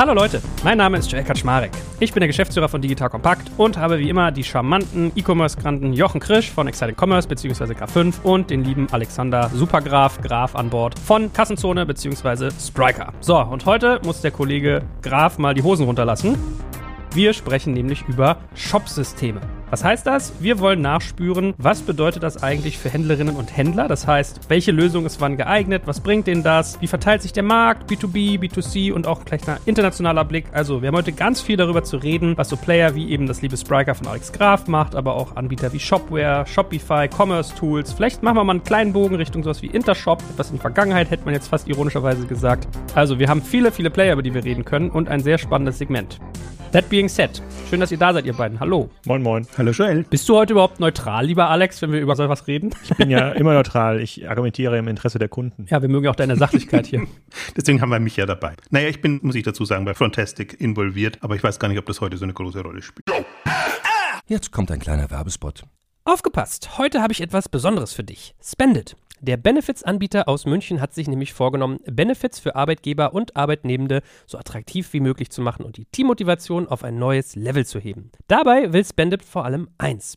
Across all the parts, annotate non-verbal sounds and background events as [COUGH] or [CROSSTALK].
Hallo Leute, mein Name ist Joel Kaczmarek. Ich bin der Geschäftsführer von Digital Compact und habe wie immer die charmanten E-Commerce-Granten Jochen Krisch von Exciting Commerce bzw. K5 und den lieben Alexander Supergraf Graf an Bord von Kassenzone bzw. Spriker. So, und heute muss der Kollege Graf mal die Hosen runterlassen. Wir sprechen nämlich über Shop-Systeme. Was heißt das? Wir wollen nachspüren, was bedeutet das eigentlich für Händlerinnen und Händler? Das heißt, welche Lösung ist wann geeignet? Was bringt denen das? Wie verteilt sich der Markt? B2B, B2C und auch gleich ein internationaler Blick. Also, wir haben heute ganz viel darüber zu reden, was so Player wie eben das liebe Spriker von Alex Graf macht, aber auch Anbieter wie Shopware, Shopify, Commerce Tools. Vielleicht machen wir mal einen kleinen Bogen Richtung sowas wie Intershop. Etwas in der Vergangenheit hätte man jetzt fast ironischerweise gesagt. Also, wir haben viele, viele Player, über die wir reden können und ein sehr spannendes Segment. That being said, schön, dass ihr da seid, ihr beiden. Hallo. Moin, moin. Hallo Joel. Bist du heute überhaupt neutral, lieber Alex, wenn wir über so etwas reden? Ich bin ja immer neutral. Ich argumentiere im Interesse der Kunden. Ja, wir mögen auch deine Sachlichkeit hier. [LAUGHS] Deswegen haben wir mich ja dabei. Naja, ich bin, muss ich dazu sagen, bei Frontastic involviert, aber ich weiß gar nicht, ob das heute so eine große Rolle spielt. Jetzt kommt ein kleiner Werbespot. Aufgepasst! Heute habe ich etwas Besonderes für dich. Spendit. Der Benefits-Anbieter aus München hat sich nämlich vorgenommen, Benefits für Arbeitgeber und Arbeitnehmende so attraktiv wie möglich zu machen und die Teammotivation auf ein neues Level zu heben. Dabei will Spendit vor allem eins: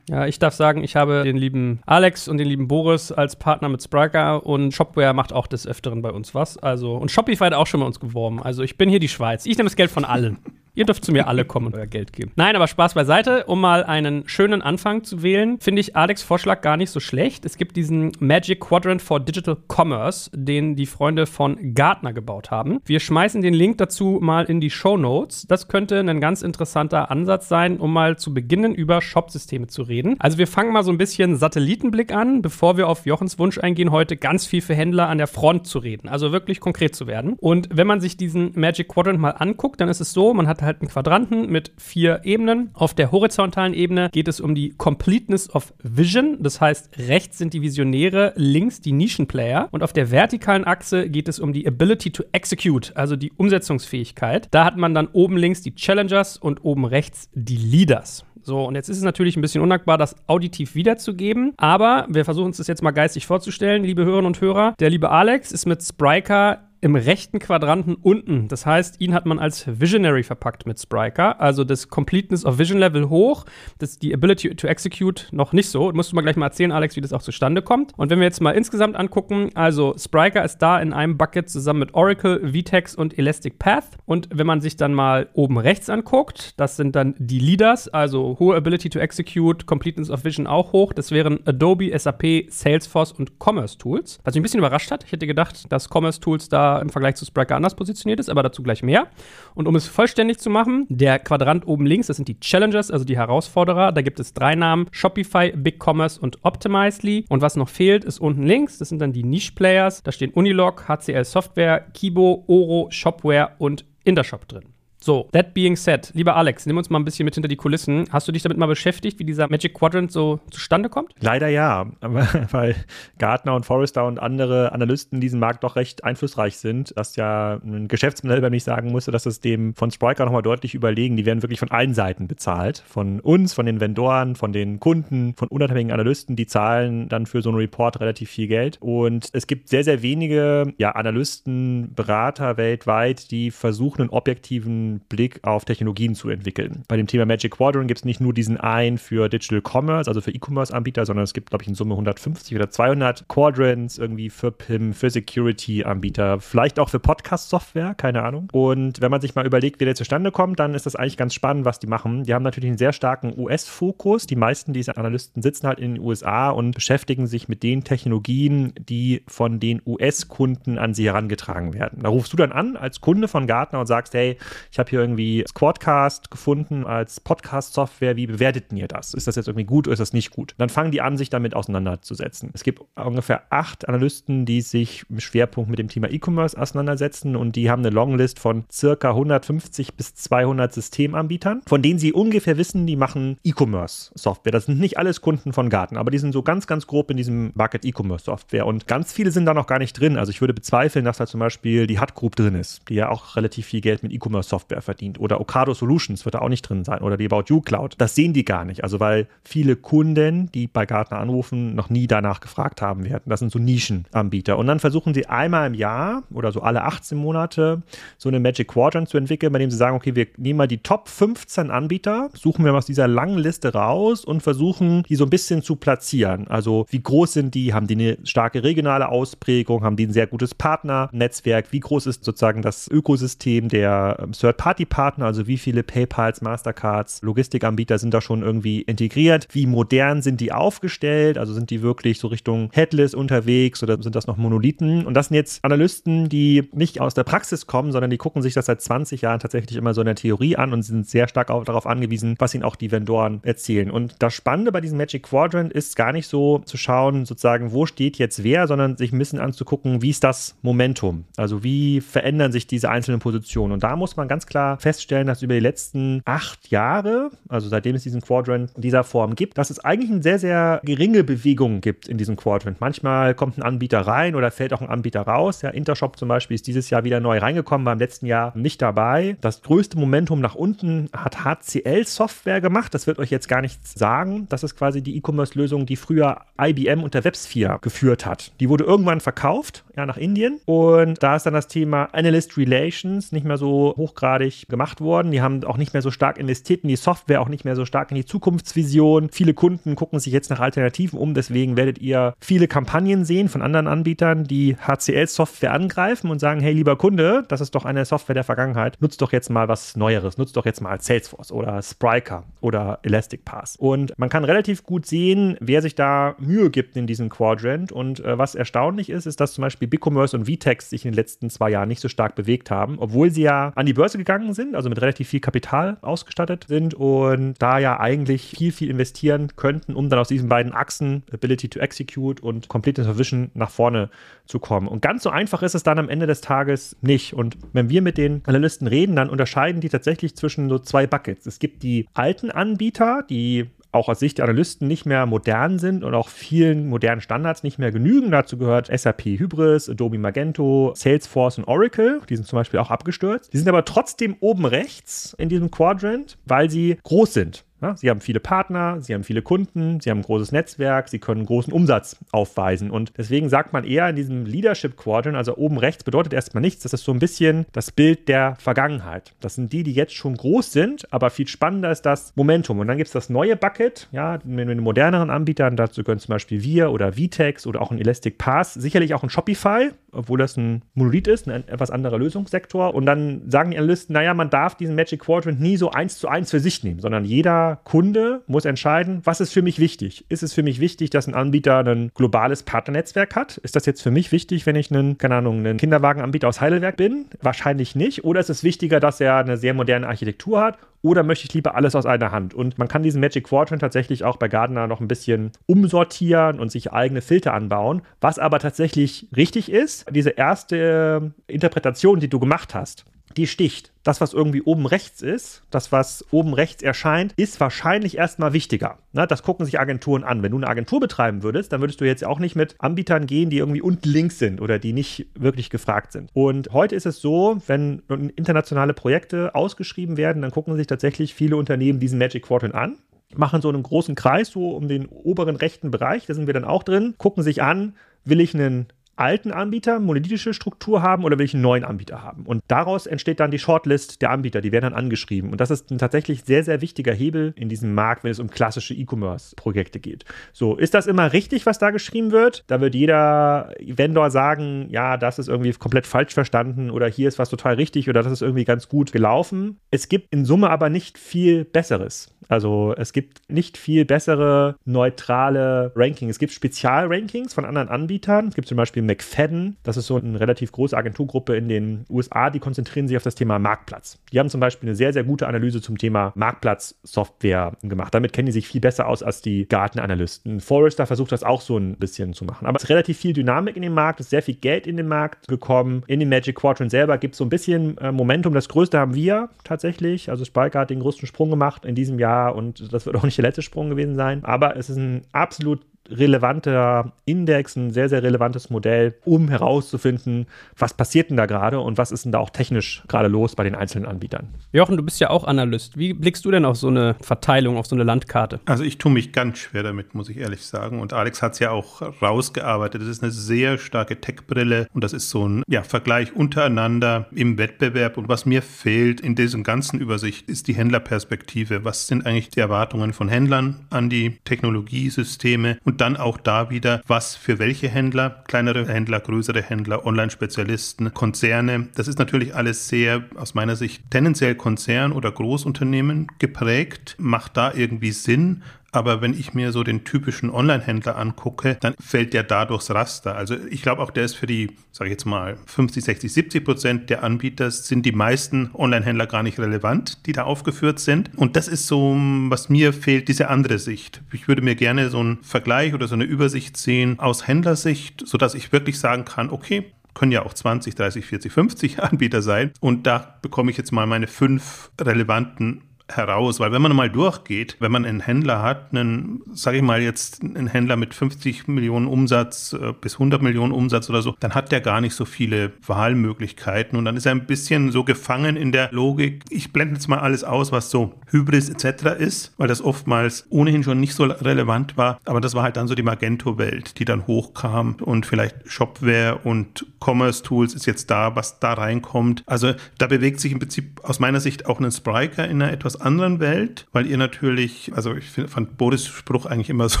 Ja, ich darf sagen, ich habe den lieben Alex und den lieben Boris als Partner mit Spriker und Shopware macht auch des Öfteren bei uns was. Also, und Shopify hat auch schon bei uns geworben. Also, ich bin hier die Schweiz. Ich nehme das Geld von allen. [LAUGHS] Ihr dürft zu mir alle kommen und euer Geld geben. Nein, aber Spaß beiseite. Um mal einen schönen Anfang zu wählen, finde ich Alex Vorschlag gar nicht so schlecht. Es gibt diesen Magic Quadrant for Digital Commerce, den die Freunde von Gartner gebaut haben. Wir schmeißen den Link dazu mal in die Show Notes. Das könnte ein ganz interessanter Ansatz sein, um mal zu beginnen, über Shop-Systeme zu reden. Also wir fangen mal so ein bisschen Satellitenblick an, bevor wir auf Jochens Wunsch eingehen, heute ganz viel für Händler an der Front zu reden. Also wirklich konkret zu werden. Und wenn man sich diesen Magic Quadrant mal anguckt, dann ist es so, man hat halt einen Quadranten mit vier Ebenen. Auf der horizontalen Ebene geht es um die Completeness of Vision. Das heißt, rechts sind die Visionäre, links die Nischenplayer. Und auf der vertikalen Achse geht es um die Ability to Execute, also die Umsetzungsfähigkeit. Da hat man dann oben links die Challengers und oben rechts die Leaders. So, und jetzt ist es natürlich ein bisschen undankbar, das auditiv wiederzugeben, aber wir versuchen das jetzt mal geistig vorzustellen, liebe Hörerinnen und Hörer. Der liebe Alex ist mit Spriker im rechten Quadranten unten. Das heißt, ihn hat man als Visionary verpackt mit Spriker. Also das Completeness of Vision Level hoch, das die Ability to Execute noch nicht so. Musst du mal gleich mal erzählen, Alex, wie das auch zustande kommt. Und wenn wir jetzt mal insgesamt angucken, also Spriker ist da in einem Bucket zusammen mit Oracle, VTEX und Elastic Path. Und wenn man sich dann mal oben rechts anguckt, das sind dann die Leaders, also hohe Ability to Execute, Completeness of Vision auch hoch. Das wären Adobe, SAP, Salesforce und Commerce Tools. Was mich ein bisschen überrascht hat, ich hätte gedacht, dass Commerce Tools da im Vergleich zu Spriker anders positioniert ist, aber dazu gleich mehr. Und um es vollständig zu machen, der Quadrant oben links, das sind die Challengers, also die Herausforderer. Da gibt es drei Namen: Shopify, BigCommerce und Optimizely. Und was noch fehlt, ist unten links, das sind dann die Niche-Players. Da stehen Unilog, HCL Software, Kibo, Oro, Shopware und Intershop drin. So, that being said, lieber Alex, nimm uns mal ein bisschen mit hinter die Kulissen. Hast du dich damit mal beschäftigt, wie dieser Magic Quadrant so zustande kommt? Leider ja, [LAUGHS] weil Gartner und Forrester und andere Analysten in diesem Markt doch recht einflussreich sind, dass ja ein Geschäftsmodell bei mir sagen musste, dass es dem von Spriker nochmal deutlich überlegen. Die werden wirklich von allen Seiten bezahlt. Von uns, von den Vendoren, von den Kunden, von unabhängigen Analysten. Die zahlen dann für so einen Report relativ viel Geld. Und es gibt sehr, sehr wenige ja, Analysten, Berater weltweit, die versuchen, einen objektiven Blick auf Technologien zu entwickeln. Bei dem Thema Magic Quadrant gibt es nicht nur diesen einen für Digital Commerce, also für E-Commerce-Anbieter, sondern es gibt, glaube ich, in Summe 150 oder 200 Quadrants irgendwie für PIM, für Security-Anbieter, vielleicht auch für Podcast-Software, keine Ahnung. Und wenn man sich mal überlegt, wie der zustande kommt, dann ist das eigentlich ganz spannend, was die machen. Die haben natürlich einen sehr starken US-Fokus. Die meisten dieser Analysten sitzen halt in den USA und beschäftigen sich mit den Technologien, die von den US-Kunden an sie herangetragen werden. Da rufst du dann an als Kunde von Gartner und sagst, hey, ich habe hier irgendwie Squadcast gefunden als Podcast-Software. Wie bewertet ihr das? Ist das jetzt irgendwie gut oder ist das nicht gut? Dann fangen die an, sich damit auseinanderzusetzen. Es gibt ungefähr acht Analysten, die sich im Schwerpunkt mit dem Thema E-Commerce auseinandersetzen und die haben eine Longlist von circa 150 bis 200 Systemanbietern, von denen sie ungefähr wissen, die machen E-Commerce-Software. Das sind nicht alles Kunden von Gartner, aber die sind so ganz, ganz grob in diesem Bucket E-Commerce-Software und ganz viele sind da noch gar nicht drin. Also ich würde bezweifeln, dass da zum Beispiel die Hut Group drin ist, die ja auch relativ viel Geld mit E-Commerce-Software verdient. Oder Ocado Solutions wird da auch nicht drin sein. Oder die About You Cloud. Das sehen die gar nicht. Also weil viele Kunden, die bei Gartner anrufen, noch nie danach gefragt haben werden. Das sind so Nischenanbieter. Und dann versuchen sie einmal im Jahr oder so alle 18 Monate so eine Magic Quadrant zu entwickeln, bei dem sie sagen, okay, wir nehmen mal die Top 15 Anbieter, suchen wir aus dieser langen Liste raus und versuchen, die so ein bisschen zu platzieren. Also wie groß sind die? Haben die eine starke regionale Ausprägung? Haben die ein sehr gutes Partnernetzwerk? Wie groß ist sozusagen das Ökosystem der ähm, Third-Party-Partner? Also wie viele PayPals, Mastercards, Logistikanbieter sind da schon irgendwie integriert? Wie modern sind die aufgestellt? Also sind die wirklich so Richtung Headless unterwegs oder sind das noch Monolithen? Und das sind jetzt Analysten, die nicht aus der Praxis kommen, sondern die gucken sich das seit 20 Jahren tatsächlich immer so in der Theorie an und sind sehr stark auch darauf angewiesen, was ihnen auch die Vendoren erzählen. Und das Spannende bei diesem Magic Quadrant ist gar nicht so zu schauen, sozusagen, wo steht jetzt wer, sondern sich ein bisschen anzugucken, wie ist das Momentum? Also wie verändern sich diese einzelnen Positionen? Und da muss man ganz klar feststellen, dass über die letzten acht Jahre, also seitdem es diesen Quadrant in dieser Form gibt, dass es eigentlich eine sehr, sehr geringe Bewegung gibt in diesem Quadrant. Manchmal kommt ein Anbieter rein oder fällt auch ein Anbieter raus. Ja, Intershop zum Beispiel ist dieses Jahr wieder neu reingekommen, war im letzten Jahr nicht dabei. Das größte Momentum nach unten hat HCL-Software gemacht. Das wird euch jetzt gar nichts sagen. Das ist quasi die E-Commerce-Lösung, die früher IBM unter WebSphere geführt hat. Die wurde irgendwann verkauft, ja, nach Indien. Und da ist dann das Thema Analyst Relations nicht mehr so hochgradig gemacht worden. Die haben auch nicht mehr so stark investiert in die Software, auch nicht mehr so stark in die Zukunftsvision. Viele Kunden gucken sich jetzt nach Alternativen um. Deswegen werdet ihr viele Kampagnen sehen von anderen Anbietern, die HCL-Software angreifen und sagen, hey, lieber Kunde, das ist doch eine Software der Vergangenheit. Nutzt doch jetzt mal was Neueres. Nutzt doch jetzt mal Salesforce oder Spryker oder Elastic Pass. Und man kann relativ gut sehen, wer sich da Mühe gibt in diesem Quadrant. Und äh, was erstaunlich ist, ist, dass zum Beispiel BigCommerce und VTEX sich in den letzten zwei Jahren nicht so stark bewegt haben, obwohl sie ja an die Börse gegangen sind, also mit relativ viel Kapital ausgestattet sind und da ja eigentlich viel, viel investieren könnten, um dann aus diesen beiden Achsen, Ability to Execute und Complete Vision, nach vorne zu kommen. Und ganz so einfach ist es dann am Ende des Tages nicht. Und wenn wir mit den Analysten reden, dann unterscheiden die tatsächlich zwischen so zwei Buckets. Es gibt die alten Anbieter, die auch aus Sicht der Analysten nicht mehr modern sind und auch vielen modernen Standards nicht mehr genügen. Dazu gehört SAP Hybris, Adobe Magento, Salesforce und Oracle. Die sind zum Beispiel auch abgestürzt. Die sind aber trotzdem oben rechts in diesem Quadrant, weil sie groß sind. Ja, sie haben viele Partner, sie haben viele Kunden, sie haben ein großes Netzwerk, sie können großen Umsatz aufweisen. Und deswegen sagt man eher in diesem Leadership Quadrant, also oben rechts bedeutet erstmal nichts, das ist so ein bisschen das Bild der Vergangenheit. Das sind die, die jetzt schon groß sind, aber viel spannender ist das Momentum. Und dann gibt es das neue Bucket, ja, mit den moderneren Anbietern, dazu gehören zum Beispiel wir oder Vtex oder auch ein Elastic Pass, sicherlich auch ein Shopify, obwohl das ein Monolith ist, ein etwas anderer Lösungssektor. Und dann sagen die Analysten, naja, man darf diesen Magic Quadrant nie so eins zu eins für sich nehmen, sondern jeder Kunde muss entscheiden, was ist für mich wichtig? Ist es für mich wichtig, dass ein Anbieter ein globales Partnernetzwerk hat? Ist das jetzt für mich wichtig, wenn ich einen, keine Ahnung, einen Kinderwagenanbieter aus Heidelberg bin? Wahrscheinlich nicht. Oder ist es wichtiger, dass er eine sehr moderne Architektur hat? Oder möchte ich lieber alles aus einer Hand? Und man kann diesen Magic Quadrant tatsächlich auch bei Gardner noch ein bisschen umsortieren und sich eigene Filter anbauen. Was aber tatsächlich richtig ist, diese erste Interpretation, die du gemacht hast, die sticht. Das, was irgendwie oben rechts ist, das, was oben rechts erscheint, ist wahrscheinlich erstmal wichtiger. Na, das gucken sich Agenturen an. Wenn du eine Agentur betreiben würdest, dann würdest du jetzt auch nicht mit Anbietern gehen, die irgendwie unten links sind oder die nicht wirklich gefragt sind. Und heute ist es so, wenn internationale Projekte ausgeschrieben werden, dann gucken sich tatsächlich viele Unternehmen diesen Magic Quadrant an machen so einen großen Kreis so um den oberen rechten Bereich, da sind wir dann auch drin, gucken sich an, will ich einen alten Anbieter, monolithische Struktur haben oder will ich einen neuen Anbieter haben? Und daraus entsteht dann die Shortlist der Anbieter, die werden dann angeschrieben. Und das ist ein tatsächlich sehr, sehr wichtiger Hebel in diesem Markt, wenn es um klassische E-Commerce-Projekte geht. So, ist das immer richtig, was da geschrieben wird? Da wird jeder Vendor sagen, ja, das ist irgendwie komplett falsch verstanden oder hier ist was total richtig oder das ist irgendwie ganz gut gelaufen. Es gibt in Summe aber nicht viel Besseres. Also es gibt nicht viel bessere neutrale Rankings. Es gibt Spezialrankings von anderen Anbietern. Es gibt zum Beispiel McFadden. Das ist so eine relativ große Agenturgruppe in den USA. Die konzentrieren sich auf das Thema Marktplatz. Die haben zum Beispiel eine sehr, sehr gute Analyse zum Thema Marktplatzsoftware gemacht. Damit kennen die sich viel besser aus als die Gartenanalysten. Forrester versucht das auch so ein bisschen zu machen. Aber es ist relativ viel Dynamik in dem Markt. Es ist sehr viel Geld in den Markt gekommen. In dem Magic Quadrant selber gibt es so ein bisschen äh, Momentum. Das größte haben wir tatsächlich. Also Spike hat den größten Sprung gemacht in diesem Jahr Und das wird auch nicht der letzte Sprung gewesen sein. Aber es ist ein absolut relevanter Index, ein sehr, sehr relevantes Modell, um herauszufinden, was passiert denn da gerade und was ist denn da auch technisch gerade los bei den einzelnen Anbietern. Jochen, du bist ja auch Analyst. Wie blickst du denn auf so eine Verteilung, auf so eine Landkarte? Also ich tue mich ganz schwer damit, muss ich ehrlich sagen. Und Alex hat es ja auch rausgearbeitet. Das ist eine sehr starke Tech-Brille und das ist so ein ja, Vergleich untereinander im Wettbewerb. Und was mir fehlt in diesem ganzen Übersicht, ist die Händlerperspektive. Was sind eigentlich die Erwartungen von Händlern an die Technologiesysteme? Und und dann auch da wieder, was für welche Händler, kleinere Händler, größere Händler, Online-Spezialisten, Konzerne. Das ist natürlich alles sehr aus meiner Sicht tendenziell Konzern- oder Großunternehmen geprägt, macht da irgendwie Sinn, aber wenn ich mir so den typischen Online-Händler angucke, dann fällt der da durchs Raster. Also ich glaube auch, der ist für die, sage ich jetzt mal, 50, 60, 70 Prozent der Anbieter sind die meisten Online-Händler gar nicht relevant, die da aufgeführt sind. Und das ist so, was mir fehlt, diese andere Sicht. Ich würde mir gerne so einen Vergleich oder so eine Übersicht sehen aus Händlersicht, sodass ich wirklich sagen kann, okay, können ja auch 20, 30, 40, 50 Anbieter sein. Und da bekomme ich jetzt mal meine fünf relevanten heraus, weil wenn man mal durchgeht, wenn man einen Händler hat, einen, sage ich mal jetzt, einen Händler mit 50 Millionen Umsatz äh, bis 100 Millionen Umsatz oder so, dann hat der gar nicht so viele Wahlmöglichkeiten und dann ist er ein bisschen so gefangen in der Logik, ich blende jetzt mal alles aus, was so Hybris etc. ist, weil das oftmals ohnehin schon nicht so relevant war, aber das war halt dann so die Magento-Welt, die dann hochkam und vielleicht Shopware und Commerce-Tools ist jetzt da, was da reinkommt. Also da bewegt sich im Prinzip aus meiner Sicht auch ein Spriker in einer etwas anderen Welt, weil ihr natürlich, also ich fand Boris Spruch eigentlich immer [LAUGHS] so,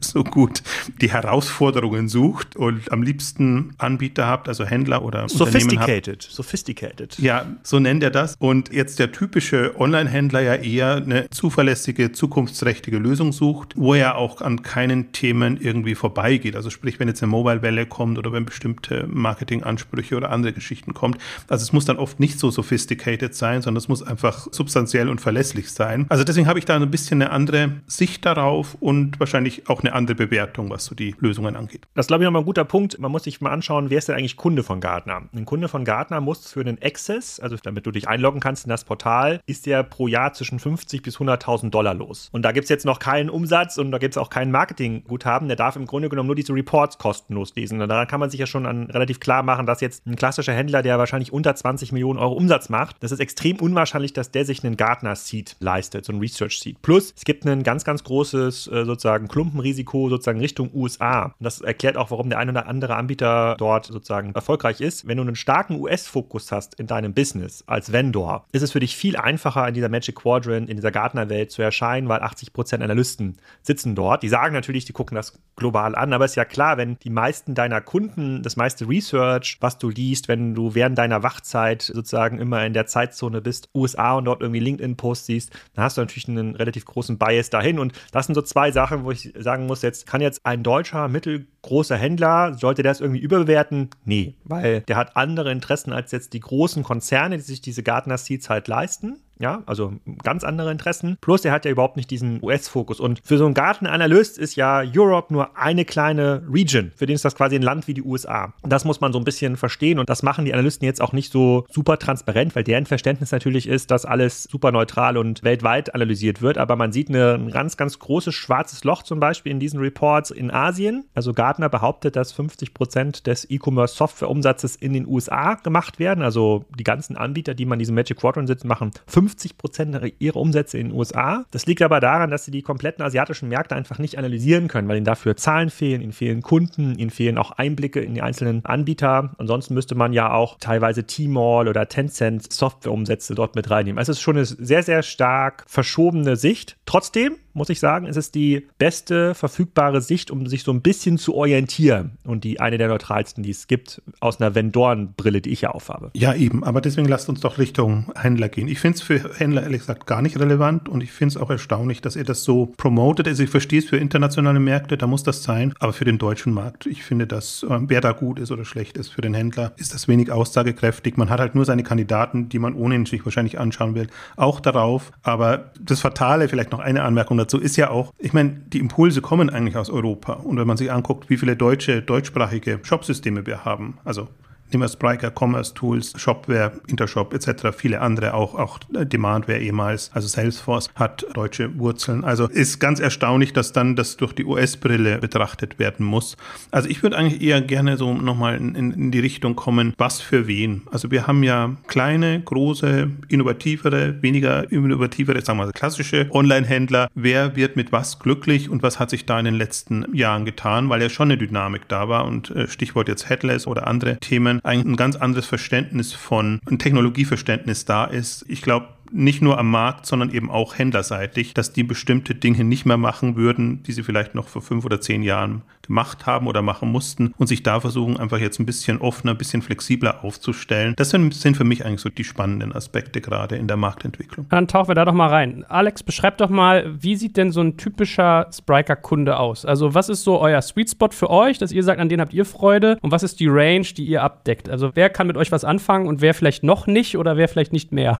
so gut, die Herausforderungen sucht und am liebsten Anbieter habt, also Händler oder Sophisticated, habt. sophisticated. Ja, so nennt er das. Und jetzt der typische Online-Händler ja eher eine zuverlässige, zukunftsträchtige Lösung sucht, wo er auch an keinen Themen irgendwie vorbeigeht. Also sprich, wenn jetzt eine Mobile-Welle kommt oder wenn bestimmte Marketingansprüche oder andere Geschichten kommt. Also es muss dann oft nicht so sophisticated sein, sondern es muss einfach substanziell und verlässlich sein. Also deswegen habe ich da ein bisschen eine andere Sicht darauf und wahrscheinlich auch eine andere Bewertung, was so die Lösungen angeht. Das ist, glaube ich, nochmal ein guter Punkt. Man muss sich mal anschauen, wer ist denn eigentlich Kunde von Gartner? Ein Kunde von Gartner muss für den Access, also damit du dich einloggen kannst in das Portal, ist der pro Jahr zwischen 50 bis 100.000 Dollar los. Und da gibt es jetzt noch keinen Umsatz und da gibt es auch kein Marketingguthaben. Der darf im Grunde genommen nur diese Reports kostenlos lesen. Und daran kann man sich ja schon an, relativ klar machen, dass jetzt ein klassischer Händler, der wahrscheinlich unter 20 Millionen Euro Umsatz macht, das ist extrem unwahrscheinlich, dass der sich einen Gartner Seed leistet, so ein Research Seed. Plus, es gibt ein ganz, ganz großes äh, sozusagen Klumpenrisiko sozusagen Richtung USA. Und das erklärt auch, warum der ein oder andere Anbieter dort sozusagen erfolgreich ist. Wenn du einen starken US-Fokus hast in deinem Business als Vendor, ist es für dich viel einfacher, in dieser Magic Quadrant, in dieser Gartner-Welt zu erscheinen, weil 80% Analysten sitzen dort. Die sagen natürlich, die gucken das global an, aber es ist ja klar, wenn die meisten deiner Kunden, das meiste Research, was du liest, wenn du während deiner Wachzeit sozusagen immer in der Zeitzone bist, USA und dort irgendwie LinkedIn-Posts siehst, dann hast du natürlich einen relativ großen Bias dahin. Und das sind so zwei Sachen, wo ich sagen muss, jetzt kann jetzt ein deutscher mittelgroßer Händler, sollte der es irgendwie überbewerten? Nee, weil der hat andere Interessen als jetzt die großen Konzerne, die sich diese Gartner Seeds halt leisten. Ja, also ganz andere Interessen. Plus, er hat ja überhaupt nicht diesen US-Fokus. Und für so einen Gartenanalyst ist ja Europe nur eine kleine Region. Für den ist das quasi ein Land wie die USA. Das muss man so ein bisschen verstehen. Und das machen die Analysten jetzt auch nicht so super transparent, weil deren Verständnis natürlich ist, dass alles super neutral und weltweit analysiert wird. Aber man sieht ein ganz, ganz großes schwarzes Loch zum Beispiel in diesen Reports in Asien. Also Gartner behauptet, dass 50 Prozent des E-Commerce-Software-Umsatzes in den USA gemacht werden. Also die ganzen Anbieter, die man in diesem Magic Quadrant sitzen, machen 50 50 Prozent ihrer Umsätze in den USA. Das liegt aber daran, dass sie die kompletten asiatischen Märkte einfach nicht analysieren können, weil ihnen dafür Zahlen fehlen, ihnen fehlen Kunden, ihnen fehlen auch Einblicke in die einzelnen Anbieter. Ansonsten müsste man ja auch teilweise T-Mall oder Tencent Softwareumsätze dort mit reinnehmen. Also es ist schon eine sehr, sehr stark verschobene Sicht. Trotzdem muss ich sagen, ist es die beste verfügbare Sicht, um sich so ein bisschen zu orientieren und die eine der neutralsten, die es gibt, aus einer Vendoren-Brille, die ich ja aufhabe. Ja, eben, aber deswegen lasst uns doch Richtung Händler gehen. Ich finde es für Händler ehrlich gesagt gar nicht relevant und ich finde es auch erstaunlich, dass ihr das so promotet. Also ich verstehe es für internationale Märkte, da muss das sein, aber für den deutschen Markt, ich finde, dass äh, wer da gut ist oder schlecht ist für den Händler, ist das wenig aussagekräftig. Man hat halt nur seine Kandidaten, die man ohnehin sich wahrscheinlich anschauen will, auch darauf. Aber das Fatale, vielleicht noch eine Anmerkung dazu, ist ja auch, ich meine, die Impulse kommen eigentlich aus Europa. Und wenn man sich anguckt, wie viele deutsche, deutschsprachige Shopsysteme wir haben, also nehmen wir Spriker, Commerce Tools, Shopware, Intershop etc., viele andere, auch, auch Demandware ehemals, also Salesforce hat deutsche Wurzeln. Also ist ganz erstaunlich, dass dann das durch die US-Brille betrachtet werden muss. Also ich würde eigentlich eher gerne so nochmal in, in die Richtung kommen, was für wen. Also wir haben ja kleine, große, innovativere, weniger innovativere, sagen wir mal klassische Online-Händler. Wer wird mit was glücklich und was hat sich da in den letzten Jahren getan, weil ja schon eine Dynamik da war und äh, Stichwort jetzt Headless oder andere Themen ein, ganz anderes Verständnis von, ein Technologieverständnis da ist. Ich glaube, nicht nur am Markt, sondern eben auch händlerseitig, dass die bestimmte Dinge nicht mehr machen würden, die sie vielleicht noch vor fünf oder zehn Jahren gemacht haben oder machen mussten und sich da versuchen, einfach jetzt ein bisschen offener, ein bisschen flexibler aufzustellen. Das sind, sind für mich eigentlich so die spannenden Aspekte gerade in der Marktentwicklung. Dann tauchen wir da doch mal rein. Alex, beschreibt doch mal, wie sieht denn so ein typischer Spriker-Kunde aus? Also was ist so euer Sweet Spot für euch, dass ihr sagt, an den habt ihr Freude und was ist die Range, die ihr abdeckt? Also wer kann mit euch was anfangen und wer vielleicht noch nicht oder wer vielleicht nicht mehr?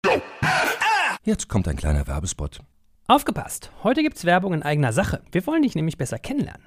Jetzt kommt ein kleiner Werbespot. Aufgepasst! Heute gibt's Werbung in eigener Sache. Wir wollen dich nämlich besser kennenlernen,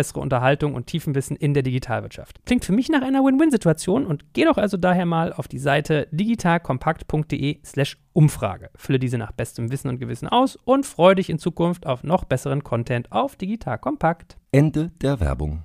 bessere Unterhaltung und Tiefenwissen in der Digitalwirtschaft. Klingt für mich nach einer Win-Win-Situation und geh doch also daher mal auf die Seite digitalkompakt.de/slash Umfrage. Fülle diese nach bestem Wissen und Gewissen aus und freue dich in Zukunft auf noch besseren Content auf Digital Kompakt. Ende der Werbung.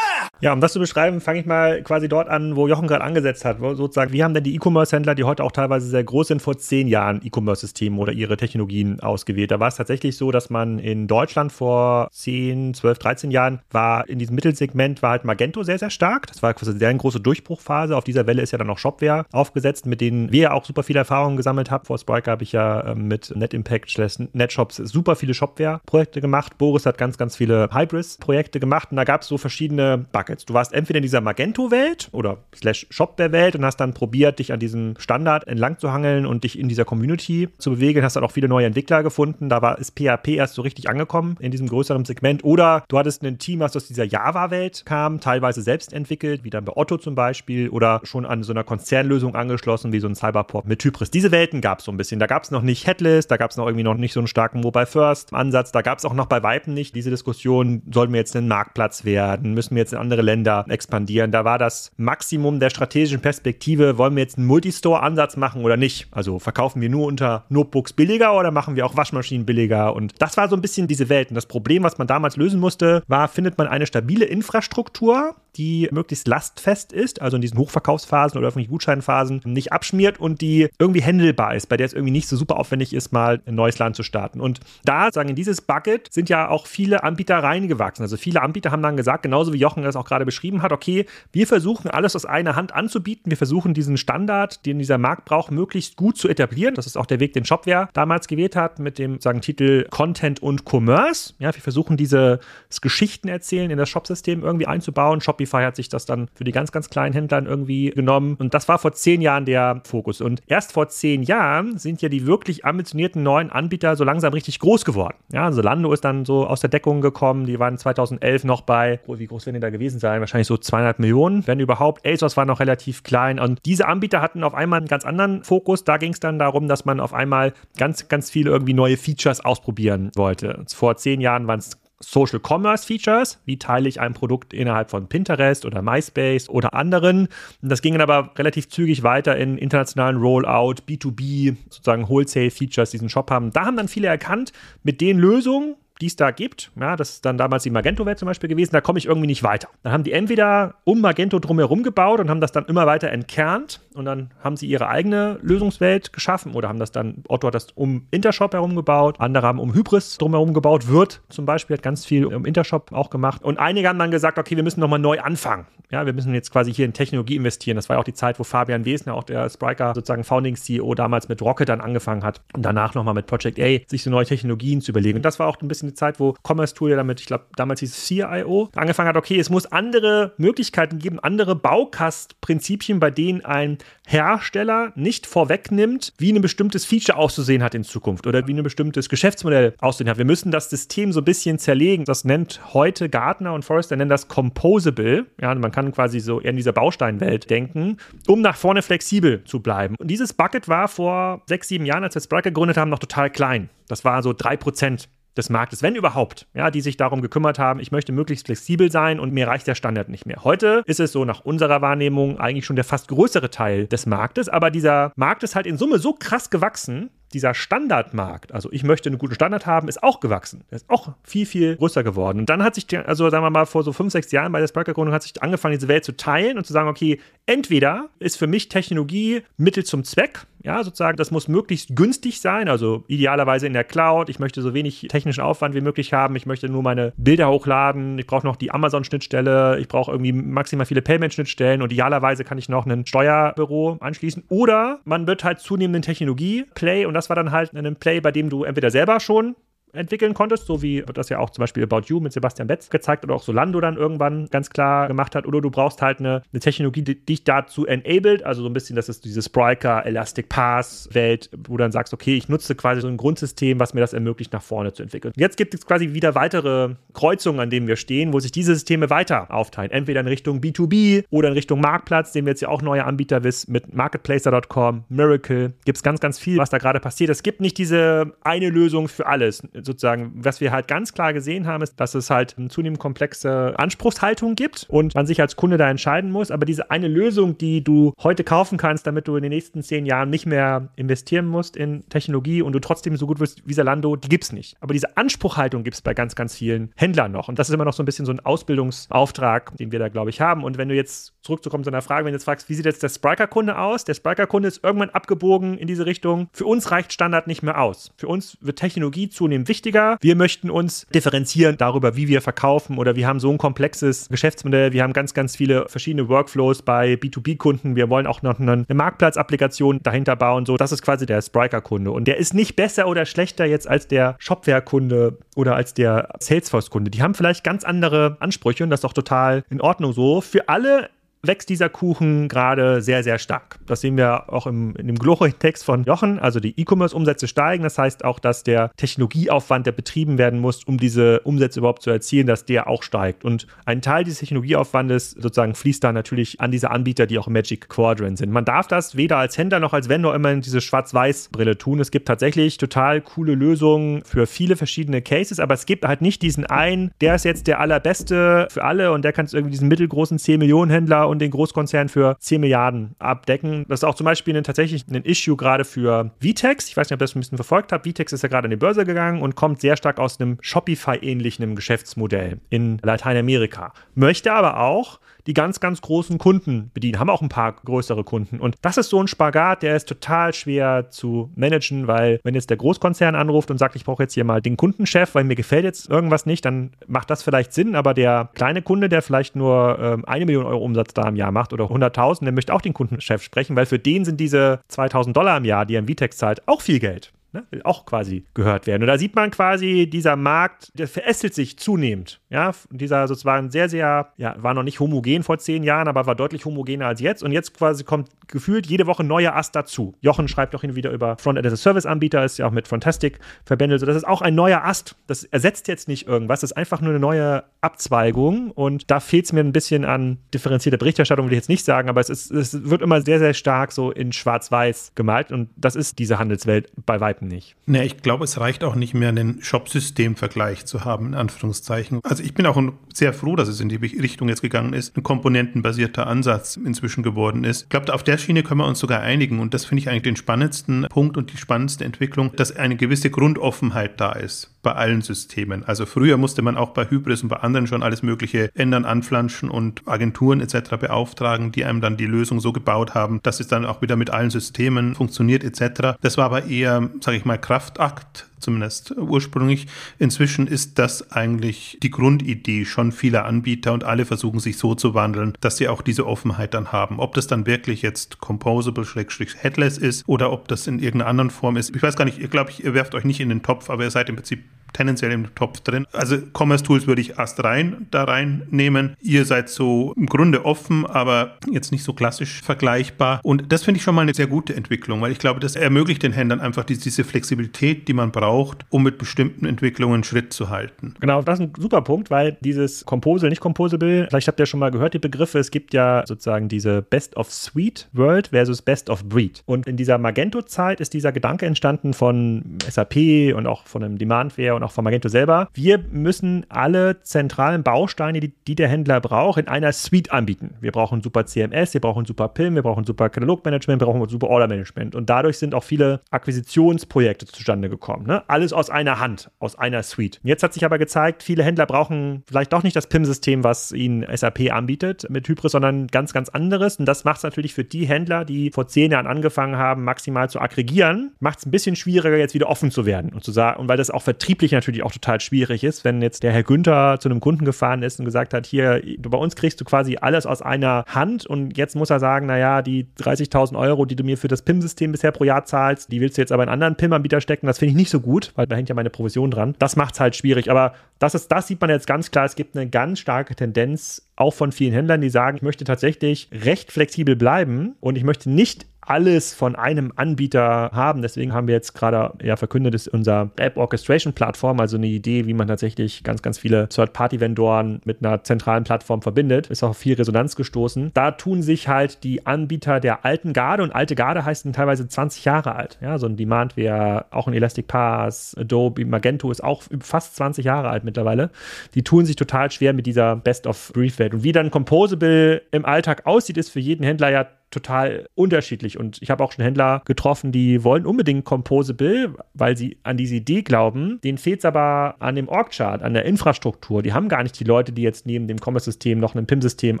Ja, um das zu beschreiben, fange ich mal quasi dort an, wo Jochen gerade angesetzt hat. Sozusagen, wie haben denn die E-Commerce-Händler, die heute auch teilweise sehr groß sind, vor zehn Jahren E-Commerce-Systeme oder ihre Technologien ausgewählt? Da war es tatsächlich so, dass man in Deutschland vor 10, 12, 13 Jahren war in diesem Mittelsegment war halt Magento sehr, sehr stark. Das war quasi eine sehr große Durchbruchphase. Auf dieser Welle ist ja dann auch Shopware aufgesetzt, mit denen wir ja auch super viele Erfahrungen gesammelt haben. Vor Spriker habe ich ja ähm, mit NetImpact, NetShops super viele Shopware-Projekte gemacht. Boris hat ganz, ganz viele Hybris-Projekte gemacht und da gab es so verschiedene Bugs. Buckets. Du warst entweder in dieser Magento-Welt oder slash Shopware-Welt und hast dann probiert, dich an diesem Standard entlang zu hangeln und dich in dieser Community zu bewegen. Hast dann auch viele neue Entwickler gefunden. Da war ist PHP erst so richtig angekommen in diesem größeren Segment. Oder du hattest ein Team, was aus dieser Java-Welt kam, teilweise selbst entwickelt, wie dann bei Otto zum Beispiel, oder schon an so einer Konzernlösung angeschlossen, wie so ein Cyberport mit Hybris. Diese Welten gab es so ein bisschen. Da gab es noch nicht Headless, da gab es noch irgendwie noch nicht so einen starken Mobile-First-Ansatz. Da gab es auch noch bei Weitem nicht diese Diskussion, sollen wir jetzt ein Marktplatz werden? Müssen wir jetzt in andere andere Länder expandieren. Da war das Maximum der strategischen Perspektive, wollen wir jetzt einen Multistore-Ansatz machen oder nicht? Also verkaufen wir nur unter Notebooks billiger oder machen wir auch Waschmaschinen billiger? Und das war so ein bisschen diese Welt. Und das Problem, was man damals lösen musste, war, findet man eine stabile Infrastruktur, die möglichst lastfest ist, also in diesen Hochverkaufsphasen oder öffentlichen Gutscheinphasen nicht abschmiert und die irgendwie handelbar ist, bei der es irgendwie nicht so super aufwendig ist, mal ein neues Land zu starten. Und da, sagen in dieses Bucket sind ja auch viele Anbieter reingewachsen. Also viele Anbieter haben dann gesagt, genauso wie Jochen das auch gerade beschrieben hat, okay, wir versuchen alles aus einer Hand anzubieten. Wir versuchen diesen Standard, den dieser Markt braucht, möglichst gut zu etablieren. Das ist auch der Weg, den Shopware damals gewählt hat mit dem sagen Titel Content und Commerce. Ja, wir versuchen diese Geschichten erzählen in das Shopsystem irgendwie einzubauen. Shopify hat sich das dann für die ganz, ganz kleinen Händlern irgendwie genommen. Und das war vor zehn Jahren der Fokus. Und erst vor zehn Jahren sind ja die wirklich ambitionierten neuen Anbieter so langsam richtig groß geworden. Ja, also Lando ist dann so aus der Deckung gekommen. Die waren 2011 noch bei, wie groß werden die da gewesen? Gewesen sein, wahrscheinlich so 200 Millionen, wenn überhaupt. ASOS war noch relativ klein und diese Anbieter hatten auf einmal einen ganz anderen Fokus. Da ging es dann darum, dass man auf einmal ganz, ganz viele irgendwie neue Features ausprobieren wollte. Vor zehn Jahren waren es Social Commerce Features. Wie teile ich ein Produkt innerhalb von Pinterest oder MySpace oder anderen? Das ging dann aber relativ zügig weiter in internationalen Rollout, B2B, sozusagen Wholesale Features, die diesen Shop haben. Da haben dann viele erkannt, mit den Lösungen, die es da gibt, ja, das ist dann damals die Magento-Welt zum Beispiel gewesen, da komme ich irgendwie nicht weiter. Dann haben die entweder um Magento drumherum gebaut und haben das dann immer weiter entkernt und dann haben sie ihre eigene Lösungswelt geschaffen oder haben das dann, Otto hat das um Intershop herum gebaut, andere haben um Hybris drumherum gebaut, Wirt zum Beispiel hat ganz viel um Intershop auch gemacht und einige haben dann gesagt, okay, wir müssen nochmal neu anfangen. Ja, wir müssen jetzt quasi hier in Technologie investieren. Das war ja auch die Zeit, wo Fabian Wesner, auch der Spriker sozusagen Founding-CEO damals mit Rocket dann angefangen hat und danach nochmal mit Project A, sich so neue Technologien zu überlegen. Und das war auch ein bisschen eine Zeit, wo Commerce Tool ja damit, ich glaube, damals hieß es CIO, angefangen hat, okay, es muss andere Möglichkeiten geben, andere Baukastprinzipien, bei denen ein Hersteller nicht vorwegnimmt, wie ein bestimmtes Feature auszusehen hat in Zukunft oder wie ein bestimmtes Geschäftsmodell auszusehen hat. Wir müssen das System so ein bisschen zerlegen. Das nennt heute Gartner und Forrester nennen das Composable. Ja, man kann quasi so eher in dieser Bausteinwelt denken, um nach vorne flexibel zu bleiben. Und dieses Bucket war vor sechs, sieben Jahren, als wir Sprite gegründet haben, noch total klein. Das war so drei Prozent des Marktes, wenn überhaupt, ja, die sich darum gekümmert haben, ich möchte möglichst flexibel sein und mir reicht der Standard nicht mehr. Heute ist es so nach unserer Wahrnehmung eigentlich schon der fast größere Teil des Marktes, aber dieser Markt ist halt in Summe so krass gewachsen, dieser Standardmarkt, also ich möchte einen guten Standard haben, ist auch gewachsen. Der ist auch viel, viel größer geworden. Und dann hat sich, also sagen wir mal, vor so fünf, sechs Jahren bei der Sparker-Gründung hat sich angefangen, diese Welt zu teilen und zu sagen, okay, entweder ist für mich Technologie Mittel zum Zweck, ja, sozusagen, das muss möglichst günstig sein, also idealerweise in der Cloud. Ich möchte so wenig technischen Aufwand wie möglich haben. Ich möchte nur meine Bilder hochladen. Ich brauche noch die Amazon-Schnittstelle. Ich brauche irgendwie maximal viele Payment-Schnittstellen und idealerweise kann ich noch ein Steuerbüro anschließen. Oder man wird halt zunehmenden Technologie-Play und das war dann halt ein Play, bei dem du entweder selber schon entwickeln konntest, so wie das ja auch zum Beispiel About You mit Sebastian Betz gezeigt oder auch Solando dann irgendwann ganz klar gemacht hat. Oder du brauchst halt eine, eine Technologie, die dich dazu enabled, also so ein bisschen, das ist diese Spriker, Elastic Pass Welt, wo du dann sagst, okay, ich nutze quasi so ein Grundsystem, was mir das ermöglicht, nach vorne zu entwickeln. Jetzt gibt es quasi wieder weitere Kreuzungen, an denen wir stehen, wo sich diese Systeme weiter aufteilen. Entweder in Richtung B2B oder in Richtung Marktplatz, den wir jetzt ja auch neue Anbieter wissen, mit Marketplacer.com, Miracle. Gibt es ganz, ganz viel, was da gerade passiert. Es gibt nicht diese eine Lösung für alles sozusagen, was wir halt ganz klar gesehen haben, ist, dass es halt eine zunehmend komplexe Anspruchshaltung gibt und man sich als Kunde da entscheiden muss. Aber diese eine Lösung, die du heute kaufen kannst, damit du in den nächsten zehn Jahren nicht mehr investieren musst in Technologie und du trotzdem so gut wirst wie Zalando, die gibt es nicht. Aber diese Anspruchhaltung gibt es bei ganz, ganz vielen Händlern noch. Und das ist immer noch so ein bisschen so ein Ausbildungsauftrag, den wir da, glaube ich, haben. Und wenn du jetzt zurückzukommen zu einer Frage, wenn du jetzt fragst, wie sieht jetzt der Spriker-Kunde aus? Der Spriker-Kunde ist irgendwann abgebogen in diese Richtung. Für uns reicht Standard nicht mehr aus. Für uns wird Technologie zunehmend wichtiger. Wir möchten uns differenzieren darüber, wie wir verkaufen oder wir haben so ein komplexes Geschäftsmodell. Wir haben ganz, ganz viele verschiedene Workflows bei B2B-Kunden. Wir wollen auch noch eine, Marktplatzapplikation dahinter bauen. So, das ist quasi der Spriker-Kunde. Und der ist nicht besser oder schlechter jetzt als der Shopware-Kunde oder als der Salesforce-Kunde. Die haben vielleicht ganz andere Ansprüche und das ist auch total in Ordnung so. Für alle wächst dieser Kuchen gerade sehr, sehr stark. Das sehen wir auch im, in dem Glory-Text von Jochen. Also die E-Commerce-Umsätze steigen. Das heißt auch, dass der Technologieaufwand, der betrieben werden muss, um diese Umsätze überhaupt zu erzielen, dass der auch steigt. Und ein Teil dieses Technologieaufwandes sozusagen fließt dann natürlich an diese Anbieter, die auch im Magic Quadrant sind. Man darf das weder als Händler noch als Vendor immer in diese Schwarz-Weiß-Brille tun. Es gibt tatsächlich total coole Lösungen für viele verschiedene Cases, aber es gibt halt nicht diesen einen, der ist jetzt der allerbeste für alle und der kann es irgendwie diesen mittelgroßen 10 Millionen Händler und den Großkonzern für 10 Milliarden abdecken. Das ist auch zum Beispiel ein, tatsächlich ein Issue gerade für Vitex. Ich weiß nicht, ob ihr das ein bisschen verfolgt habt. Vitex ist ja gerade an die Börse gegangen und kommt sehr stark aus einem Shopify-ähnlichen Geschäftsmodell in Lateinamerika. Möchte aber auch die ganz, ganz großen Kunden bedienen, haben auch ein paar größere Kunden. Und das ist so ein Spagat, der ist total schwer zu managen, weil wenn jetzt der Großkonzern anruft und sagt, ich brauche jetzt hier mal den Kundenchef, weil mir gefällt jetzt irgendwas nicht, dann macht das vielleicht Sinn, aber der kleine Kunde, der vielleicht nur ähm, eine Million Euro Umsatz da im Jahr macht oder 100.000, der möchte auch den Kundenchef sprechen, weil für den sind diese 2000 Dollar im Jahr, die er im Vitex zahlt, auch viel Geld. Ne? auch quasi gehört werden. Und da sieht man quasi, dieser Markt, der verästelt sich zunehmend. Ja, dieser sozusagen sehr, sehr, ja, war noch nicht homogen vor zehn Jahren, aber war deutlich homogener als jetzt. Und jetzt quasi kommt gefühlt jede Woche neuer Ast dazu. Jochen schreibt auch hin wieder über Frontend as a Service Anbieter, ist ja auch mit Fantastic verbändelt. So, das ist auch ein neuer Ast. Das ersetzt jetzt nicht irgendwas, das ist einfach nur eine neue Abzweigung. Und da fehlt es mir ein bisschen an differenzierter Berichterstattung, will ich jetzt nicht sagen, aber es, ist, es wird immer sehr, sehr stark so in Schwarz-Weiß gemalt. Und das ist diese Handelswelt bei Weitem nicht. Ne, ich glaube, es reicht auch nicht mehr, einen Shop-System-Vergleich zu haben, in Anführungszeichen. Also ich bin auch sehr froh, dass es in die Richtung jetzt gegangen ist, ein komponentenbasierter Ansatz inzwischen geworden ist. Ich glaube, auf der Schiene können wir uns sogar einigen und das finde ich eigentlich den spannendsten Punkt und die spannendste Entwicklung, dass eine gewisse Grundoffenheit da ist bei allen Systemen. Also früher musste man auch bei Hybris und bei anderen schon alles Mögliche ändern, anflanschen und Agenturen etc. beauftragen, die einem dann die Lösung so gebaut haben, dass es dann auch wieder mit allen Systemen funktioniert etc. Das war aber eher, sage ich mal, Kraftakt zumindest ursprünglich. Inzwischen ist das eigentlich die Grundidee schon vieler Anbieter und alle versuchen sich so zu wandeln, dass sie auch diese Offenheit dann haben. Ob das dann wirklich jetzt Composable-Headless ist oder ob das in irgendeiner anderen Form ist. Ich weiß gar nicht, ihr glaube ich, ihr werft euch nicht in den Topf, aber ihr seid im Prinzip tendenziell im Topf drin. Also Commerce Tools würde ich erst rein da reinnehmen. Ihr seid so im Grunde offen, aber jetzt nicht so klassisch vergleichbar. Und das finde ich schon mal eine sehr gute Entwicklung, weil ich glaube, das ermöglicht den Händlern einfach diese Flexibilität, die man braucht, um mit bestimmten Entwicklungen Schritt zu halten. Genau, das ist ein super Punkt, weil dieses Composable, nicht Composable, vielleicht habt ihr schon mal gehört, die Begriffe, es gibt ja sozusagen diese Best of Suite World versus Best of Breed. Und in dieser Magento-Zeit ist dieser Gedanke entstanden von SAP und auch von einem Demandware und auch von Magento selber. Wir müssen alle zentralen Bausteine, die, die der Händler braucht, in einer Suite anbieten. Wir brauchen super CMS, wir brauchen super PIM, wir brauchen super Katalogmanagement, wir brauchen super Ordermanagement. Und dadurch sind auch viele Akquisitionsprojekte zustande gekommen. Ne? Alles aus einer Hand, aus einer Suite. Jetzt hat sich aber gezeigt, viele Händler brauchen vielleicht doch nicht das PIM-System, was ihnen SAP anbietet mit Hybris, sondern ganz, ganz anderes. Und das macht es natürlich für die Händler, die vor zehn Jahren angefangen haben, maximal zu aggregieren, macht es ein bisschen schwieriger, jetzt wieder offen zu werden und zu sagen, und weil das auch vertrieblich beruflich natürlich auch total schwierig ist, wenn jetzt der Herr Günther zu einem Kunden gefahren ist und gesagt hat, hier, bei uns kriegst du quasi alles aus einer Hand und jetzt muss er sagen, naja, die 30.000 Euro, die du mir für das PIM-System bisher pro Jahr zahlst, die willst du jetzt aber in anderen PIM-Anbieter stecken, das finde ich nicht so gut, weil da hängt ja meine Provision dran. Das macht es halt schwierig, aber das ist, das sieht man jetzt ganz klar, es gibt eine ganz starke Tendenz, auch von vielen Händlern, die sagen, ich möchte tatsächlich recht flexibel bleiben und ich möchte nicht alles von einem Anbieter haben. Deswegen haben wir jetzt gerade ja verkündet, ist unser App Orchestration Plattform, also eine Idee, wie man tatsächlich ganz, ganz viele Third-Party-Vendoren mit einer zentralen Plattform verbindet. Ist auch viel Resonanz gestoßen. Da tun sich halt die Anbieter der alten Garde und alte Garde heißt dann teilweise 20 Jahre alt. Ja, so ein Demand wäre auch ein Elastic Pass, Adobe, Magento ist auch fast 20 Jahre alt mittlerweile. Die tun sich total schwer mit dieser Best-of-Brief-Welt. Und wie dann Composable im Alltag aussieht, ist für jeden Händler ja total unterschiedlich. Und ich habe auch schon Händler getroffen, die wollen unbedingt Composable, weil sie an diese Idee glauben. Denen fehlt es aber an dem Org-Chart, an der Infrastruktur. Die haben gar nicht die Leute, die jetzt neben dem Commerce-System noch ein PIM-System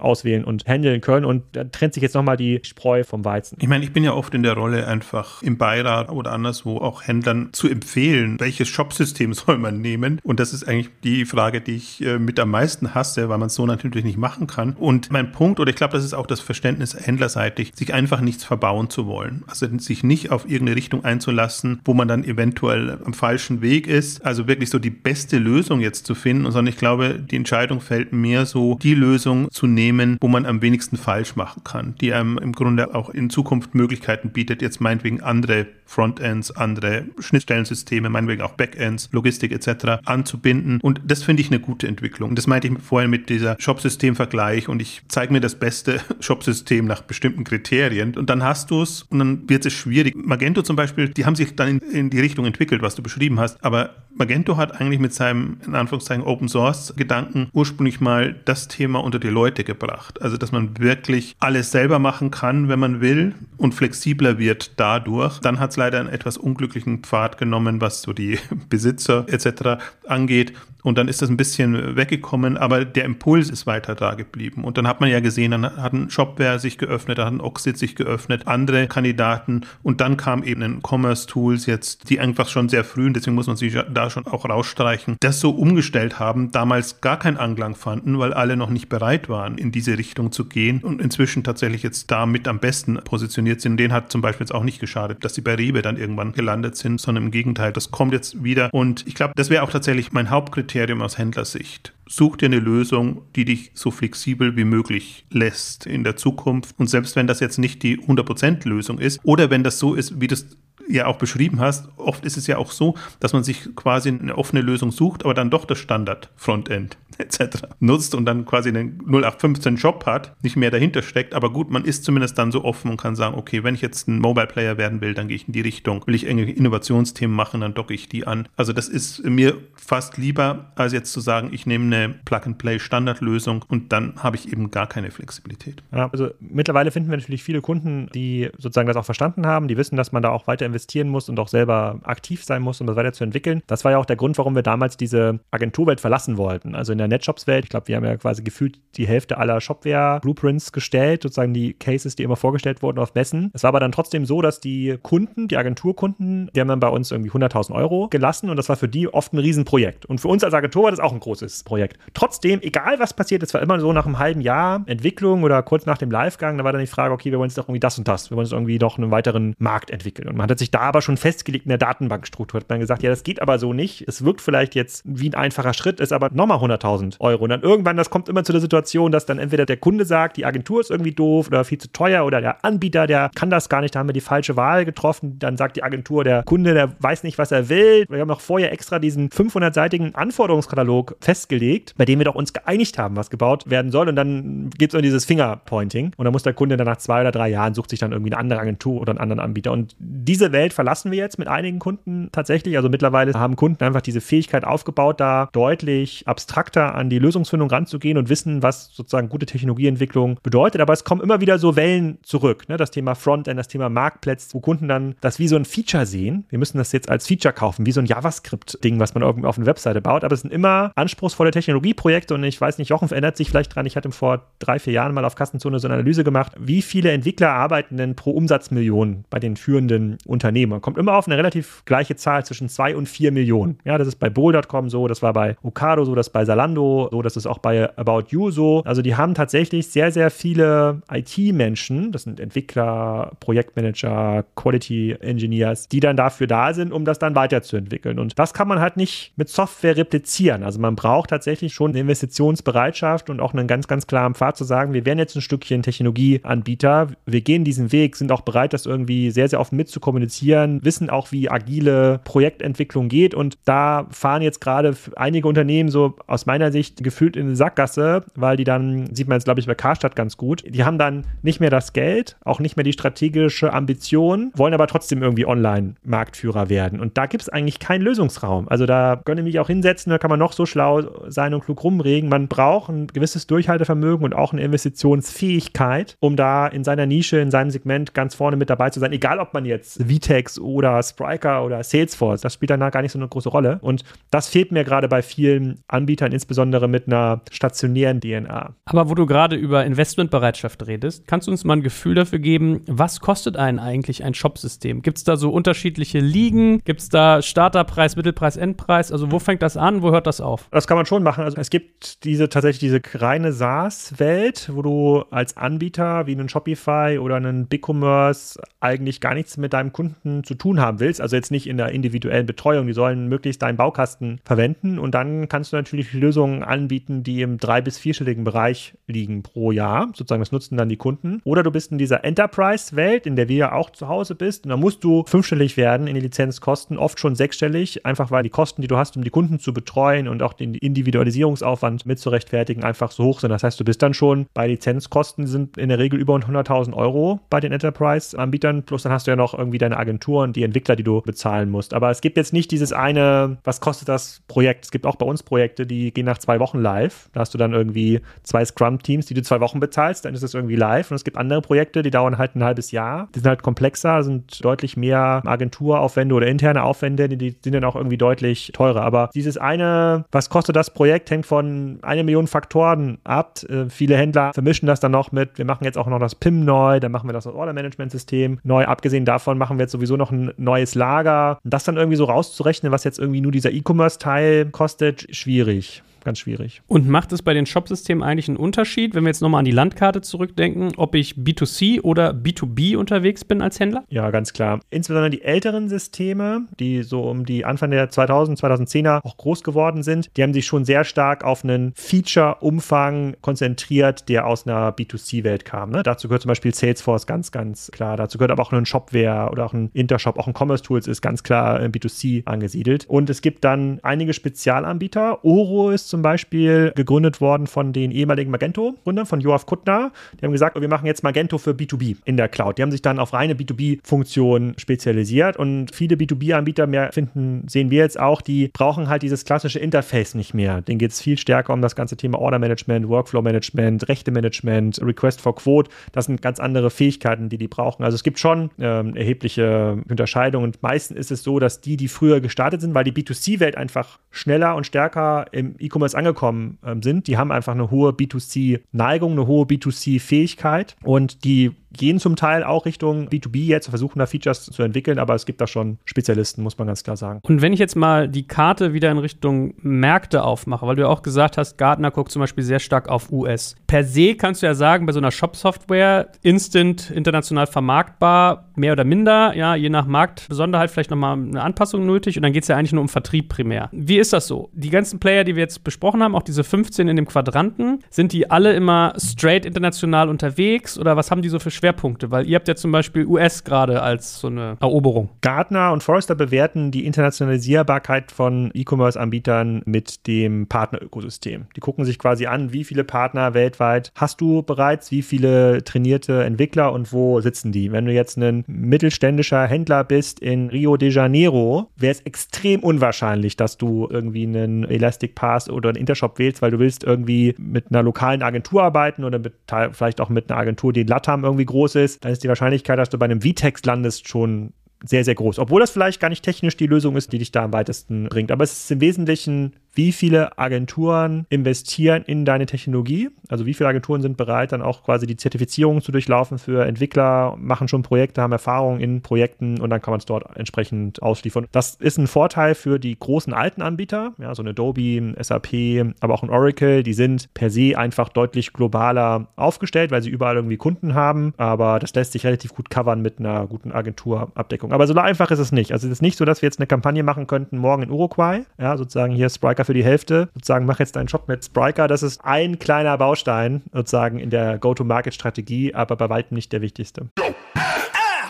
auswählen und handeln können. Und da trennt sich jetzt nochmal die Spreu vom Weizen. Ich meine, ich bin ja oft in der Rolle, einfach im Beirat oder anderswo auch Händlern zu empfehlen, welches Shop-System [LAUGHS] soll man nehmen. Und das ist eigentlich die Frage, die ich äh, mit am meisten hasse, weil man es so natürlich nicht machen kann. Und mein Punkt, oder ich glaube, das ist auch das Verständnis Händlerseite, gleichzeitig sich einfach nichts verbauen zu wollen. Also sich nicht auf irgendeine Richtung einzulassen, wo man dann eventuell am falschen Weg ist. Also wirklich so die beste Lösung jetzt zu finden, sondern ich glaube, die Entscheidung fällt mehr so, die Lösung zu nehmen, wo man am wenigsten falsch machen kann, die einem im Grunde auch in Zukunft Möglichkeiten bietet, jetzt meinetwegen andere Frontends, andere Schnittstellensysteme, meinetwegen auch Backends, Logistik etc. anzubinden. Und das finde ich eine gute Entwicklung. Das meinte ich vorhin mit dieser Shop-System-Vergleich und ich zeige mir das beste [LAUGHS] Shop-System nach bestimmten Kriterien und dann hast du es und dann wird es schwierig. Magento zum Beispiel, die haben sich dann in, in die Richtung entwickelt, was du beschrieben hast, aber Magento hat eigentlich mit seinem, in Anführungszeichen, Open Source Gedanken ursprünglich mal das Thema unter die Leute gebracht. Also, dass man wirklich alles selber machen kann, wenn man will und flexibler wird dadurch. Dann hat es leider einen etwas unglücklichen Pfad genommen, was so die [LAUGHS] Besitzer etc. angeht. Und dann ist das ein bisschen weggekommen, aber der Impuls ist weiter da geblieben. Und dann hat man ja gesehen, dann hat ein Shopware sich geöffnet, dann hat ein Oxid sich geöffnet, andere Kandidaten und dann kam eben ein Commerce Tools jetzt, die einfach schon sehr früh, und deswegen muss man sich da schon auch rausstreichen, das so umgestellt haben, damals gar keinen Anklang fanden, weil alle noch nicht bereit waren, in diese Richtung zu gehen und inzwischen tatsächlich jetzt da mit am besten positioniert sind. Den hat zum Beispiel jetzt auch nicht geschadet, dass die bei Rewe dann irgendwann gelandet sind, sondern im Gegenteil, das kommt jetzt wieder und ich glaube, das wäre auch tatsächlich mein Hauptkriterium aus Händlersicht. Such dir eine Lösung, die dich so flexibel wie möglich lässt in der Zukunft. Und selbst wenn das jetzt nicht die 100% Lösung ist oder wenn das so ist, wie das ja auch beschrieben hast, oft ist es ja auch so, dass man sich quasi eine offene Lösung sucht, aber dann doch das Standard-Frontend [LAUGHS] etc. nutzt und dann quasi einen 0815 Job hat, nicht mehr dahinter steckt. Aber gut, man ist zumindest dann so offen und kann sagen, okay, wenn ich jetzt ein Mobile Player werden will, dann gehe ich in die Richtung. Will ich irgendwelche Innovationsthemen machen, dann docke ich die an. Also das ist mir fast lieber, als jetzt zu sagen, ich nehme eine Plug-and-Play-Standardlösung und dann habe ich eben gar keine Flexibilität. Ja, also mittlerweile finden wir natürlich viele Kunden, die sozusagen das auch verstanden haben, die wissen, dass man da auch weiter investieren muss und auch selber aktiv sein muss, um das weiterzuentwickeln. Das war ja auch der Grund, warum wir damals diese Agenturwelt verlassen wollten. Also in der Netshops-Welt, ich glaube, wir haben ja quasi gefühlt die Hälfte aller Shopware-Blueprints gestellt, sozusagen die Cases, die immer vorgestellt wurden auf Messen. Es war aber dann trotzdem so, dass die Kunden, die Agenturkunden, die haben dann bei uns irgendwie 100.000 Euro gelassen und das war für die oft ein Riesenprojekt. Und für uns als Agentur war das auch ein großes Projekt. Trotzdem, egal was passiert, es war immer so nach einem halben Jahr Entwicklung oder kurz nach dem Livegang, da war dann die Frage, okay, wir wollen jetzt doch irgendwie das und das, wir wollen jetzt irgendwie doch einen weiteren Markt entwickeln. Und man hat sich da aber schon festgelegt in der Datenbankstruktur, hat man gesagt, ja, das geht aber so nicht. Es wirkt vielleicht jetzt wie ein einfacher Schritt, ist aber nochmal 100.000 Euro. Und dann irgendwann, das kommt immer zu der Situation, dass dann entweder der Kunde sagt, die Agentur ist irgendwie doof oder viel zu teuer oder der Anbieter, der kann das gar nicht, da haben wir die falsche Wahl getroffen. Dann sagt die Agentur, der Kunde, der weiß nicht, was er will. Wir haben auch vorher extra diesen 500-seitigen Anforderungskatalog festgelegt, bei dem wir doch uns geeinigt haben, was gebaut werden soll. Und dann gibt es dieses Fingerpointing. Und dann muss der Kunde dann nach zwei oder drei Jahren sucht sich dann irgendwie eine andere Agentur oder einen anderen Anbieter. Und diese Welt verlassen wir jetzt mit einigen Kunden tatsächlich. Also mittlerweile haben Kunden einfach diese Fähigkeit aufgebaut, da deutlich abstrakter an die Lösungsfindung ranzugehen und wissen, was sozusagen gute Technologieentwicklung bedeutet. Aber es kommen immer wieder so Wellen zurück. Ne? Das Thema Frontend, das Thema Marktplätze, wo Kunden dann das wie so ein Feature sehen. Wir müssen das jetzt als Feature kaufen, wie so ein JavaScript-Ding, was man irgendwie auf eine Webseite baut. Aber es sind immer anspruchsvolle Technologieprojekte und ich weiß nicht, Jochen verändert sich vielleicht dran. Ich hatte vor drei, vier Jahren mal auf Kassenzone so eine Analyse gemacht. Wie viele Entwickler arbeiten denn pro Umsatzmillion bei den führenden Unternehmen? Kommt immer auf eine relativ gleiche Zahl zwischen zwei und vier Millionen. Ja, das ist bei Bowl.com so, das war bei Okado so, das bei Salando so, das ist auch bei About You so. Also die haben tatsächlich sehr, sehr viele IT-Menschen, das sind Entwickler, Projektmanager, Quality Engineers, die dann dafür da sind, um das dann weiterzuentwickeln. Und das kann man halt nicht mit Software replizieren. Also man braucht tatsächlich schon eine Investitionsbereitschaft und auch einen ganz, ganz klaren Pfad zu sagen, wir werden jetzt ein Stückchen Technologieanbieter, wir gehen diesen Weg, sind auch bereit, das irgendwie sehr, sehr offen mitzukommunizieren, wissen auch, wie agile Projektentwicklung geht und da fahren jetzt gerade einige Unternehmen so aus meiner Sicht gefühlt in eine Sackgasse, weil die dann, sieht man jetzt glaube ich bei Karstadt ganz gut, die haben dann nicht mehr das Geld, auch nicht mehr die strategische Ambition, wollen aber trotzdem irgendwie Online-Marktführer werden und da gibt es eigentlich keinen Lösungsraum. Also da können mich auch hinsetzen, da kann man noch so schlau sein und klug rumregen. Man braucht ein gewisses Durchhaltevermögen und auch eine Investitionsfähigkeit, um da in seiner Nische, in seinem Segment ganz vorne mit dabei zu sein. Egal, ob man jetzt Vitex oder Spriker oder Salesforce, das spielt dann gar nicht so eine große Rolle. Und das fehlt mir gerade bei vielen Anbietern, insbesondere mit einer stationären DNA. Aber wo du gerade über Investmentbereitschaft redest, kannst du uns mal ein Gefühl dafür geben, was kostet einen eigentlich ein Shopsystem? Gibt es da so unterschiedliche Ligen? Gibt es da Starterpreis, Mittelpreis, Endpreis? Also wo fängt das an? Wo hört das auf? Das kann man schon machen. Also es gibt diese tatsächlich diese reine SaaS-Welt, wo du als Anbieter wie einen Shopify oder einen BigCommerce eigentlich gar nichts mit deinem Kunden zu tun haben willst. Also jetzt nicht in der individuellen Betreuung. Die sollen möglichst deinen Baukasten verwenden und dann kannst du natürlich Lösungen anbieten, die im drei- bis vierstelligen Bereich liegen pro Jahr. Sozusagen, das nutzen dann die Kunden. Oder du bist in dieser Enterprise-Welt, in der wir ja auch zu Hause bist und dann musst du fünfstellig werden in die Lizenzkosten, oft schon sechsstellig, einfach weil die Kosten, die du hast, um die Kunden zu betreuen und auch den Individualisierungsaufwand mit zu rechtfertigen, einfach so hoch sind. Das heißt, du bist dann schon bei Lizenzkosten, sind in der Regel über 100.000 Euro bei den Enterprise-Anbietern, plus dann hast du ja noch irgendwie deine Agenturen, die Entwickler, die du bezahlen musst. Aber es gibt jetzt nicht dieses eine, was kostet das Projekt? Es gibt auch bei uns Projekte, die gehen nach zwei Wochen live. Da hast du dann irgendwie zwei Scrum Scrum-Teams, die du zwei Wochen bezahlst, dann ist es irgendwie live. Und es gibt andere Projekte, die dauern halt ein halbes Jahr. Die sind halt komplexer, sind deutlich mehr Agenturaufwände oder interne Aufwände, die sind dann auch irgendwie deutlich teurer. Aber dieses eine, was kostet das Projekt, hängt von einer Million Faktoren ab. Äh, viele Händler vermischen das dann noch mit, wir machen jetzt auch noch das PIM neu, dann machen wir das Order-Management-System neu. Abgesehen davon machen wir jetzt sowieso noch ein neues Lager. Und das dann irgendwie so rauszurechnen, was jetzt irgendwie nur dieser E-Commerce-Teil kostet, schwierig ganz schwierig. Und macht es bei den Shop-Systemen eigentlich einen Unterschied, wenn wir jetzt nochmal an die Landkarte zurückdenken, ob ich B2C oder B2B unterwegs bin als Händler? Ja, ganz klar. Insbesondere die älteren Systeme, die so um die Anfang der 2000, 2010er auch groß geworden sind, die haben sich schon sehr stark auf einen Feature-Umfang konzentriert, der aus einer B2C-Welt kam. Ne? Dazu gehört zum Beispiel Salesforce ganz, ganz klar. Dazu gehört aber auch ein Shopware oder auch ein Intershop, auch ein Commerce Tools ist ganz klar in B2C angesiedelt. Und es gibt dann einige Spezialanbieter. Oro ist zum Beispiel gegründet worden von den ehemaligen Magento-Gründern, von Joaf Kuttner. Die haben gesagt, wir machen jetzt Magento für B2B in der Cloud. Die haben sich dann auf reine B2B-Funktionen spezialisiert und viele B2B-Anbieter mehr finden, sehen wir jetzt auch, die brauchen halt dieses klassische Interface nicht mehr. Denen geht es viel stärker um das ganze Thema Order-Management, Workflow-Management, Rechte-Management, Request for Quote. Das sind ganz andere Fähigkeiten, die die brauchen. Also es gibt schon ähm, erhebliche Unterscheidungen. Und meistens ist es so, dass die, die früher gestartet sind, weil die B2C-Welt einfach schneller und stärker im E-Commerce E-Commerce angekommen ähm, sind, die haben einfach eine hohe B2C-Neigung, eine hohe B2C-Fähigkeit und die gehen zum Teil auch Richtung B2B jetzt, versuchen da Features zu entwickeln, aber es gibt da schon Spezialisten, muss man ganz klar sagen. Und wenn ich jetzt mal die Karte wieder in Richtung Märkte aufmache, weil du ja auch gesagt hast, Gartner guckt zum Beispiel sehr stark auf US. Per se kannst du ja sagen, bei so einer Shop-Software instant international vermarktbar, mehr oder minder, ja, je nach Marktbesonderheit vielleicht nochmal eine Anpassung nötig und dann geht es ja eigentlich nur um Vertrieb primär. Wie ist das so? Die ganzen Player, die wir jetzt besprochen haben, auch diese 15 in dem Quadranten, sind die alle immer straight international unterwegs oder was haben die so für Schwerpunkte? Weil ihr habt ja zum Beispiel US gerade als so eine Eroberung. Gartner und Forrester bewerten die Internationalisierbarkeit von E-Commerce-Anbietern mit dem Partnerökosystem. Die gucken sich quasi an, wie viele Partner weltweit hast du bereits, wie viele trainierte Entwickler und wo sitzen die. Wenn du jetzt ein mittelständischer Händler bist in Rio de Janeiro, wäre es extrem unwahrscheinlich, dass du irgendwie einen Elastic Pass oder einen Intershop wählst, weil du willst irgendwie mit einer lokalen Agentur arbeiten oder mit, vielleicht auch mit einer Agentur, die in Latam irgendwie groß ist, dann ist die Wahrscheinlichkeit, dass du bei einem VTEX landest, schon sehr, sehr groß. Obwohl das vielleicht gar nicht technisch die Lösung ist, die dich da am weitesten bringt. Aber es ist im Wesentlichen wie viele Agenturen investieren in deine Technologie. Also wie viele Agenturen sind bereit, dann auch quasi die Zertifizierung zu durchlaufen für Entwickler, machen schon Projekte, haben Erfahrung in Projekten und dann kann man es dort entsprechend ausliefern. Das ist ein Vorteil für die großen alten Anbieter, ja, so ein Adobe, SAP, aber auch ein Oracle, die sind per se einfach deutlich globaler aufgestellt, weil sie überall irgendwie Kunden haben, aber das lässt sich relativ gut covern mit einer guten Agenturabdeckung. Aber so einfach ist es nicht. Also es ist nicht so, dass wir jetzt eine Kampagne machen könnten morgen in Uruguay, ja, sozusagen hier Spriker für die Hälfte, sozusagen, mach jetzt deinen Job mit Spriker. Das ist ein kleiner Baustein sozusagen in der Go-to-Market-Strategie, aber bei weitem nicht der wichtigste.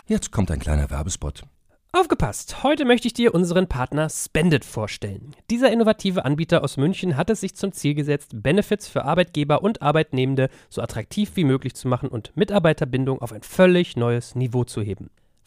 Jetzt kommt ein kleiner Werbespot. Aufgepasst! Heute möchte ich dir unseren Partner Spendit vorstellen. Dieser innovative Anbieter aus München hat es sich zum Ziel gesetzt, Benefits für Arbeitgeber und Arbeitnehmende so attraktiv wie möglich zu machen und Mitarbeiterbindung auf ein völlig neues Niveau zu heben.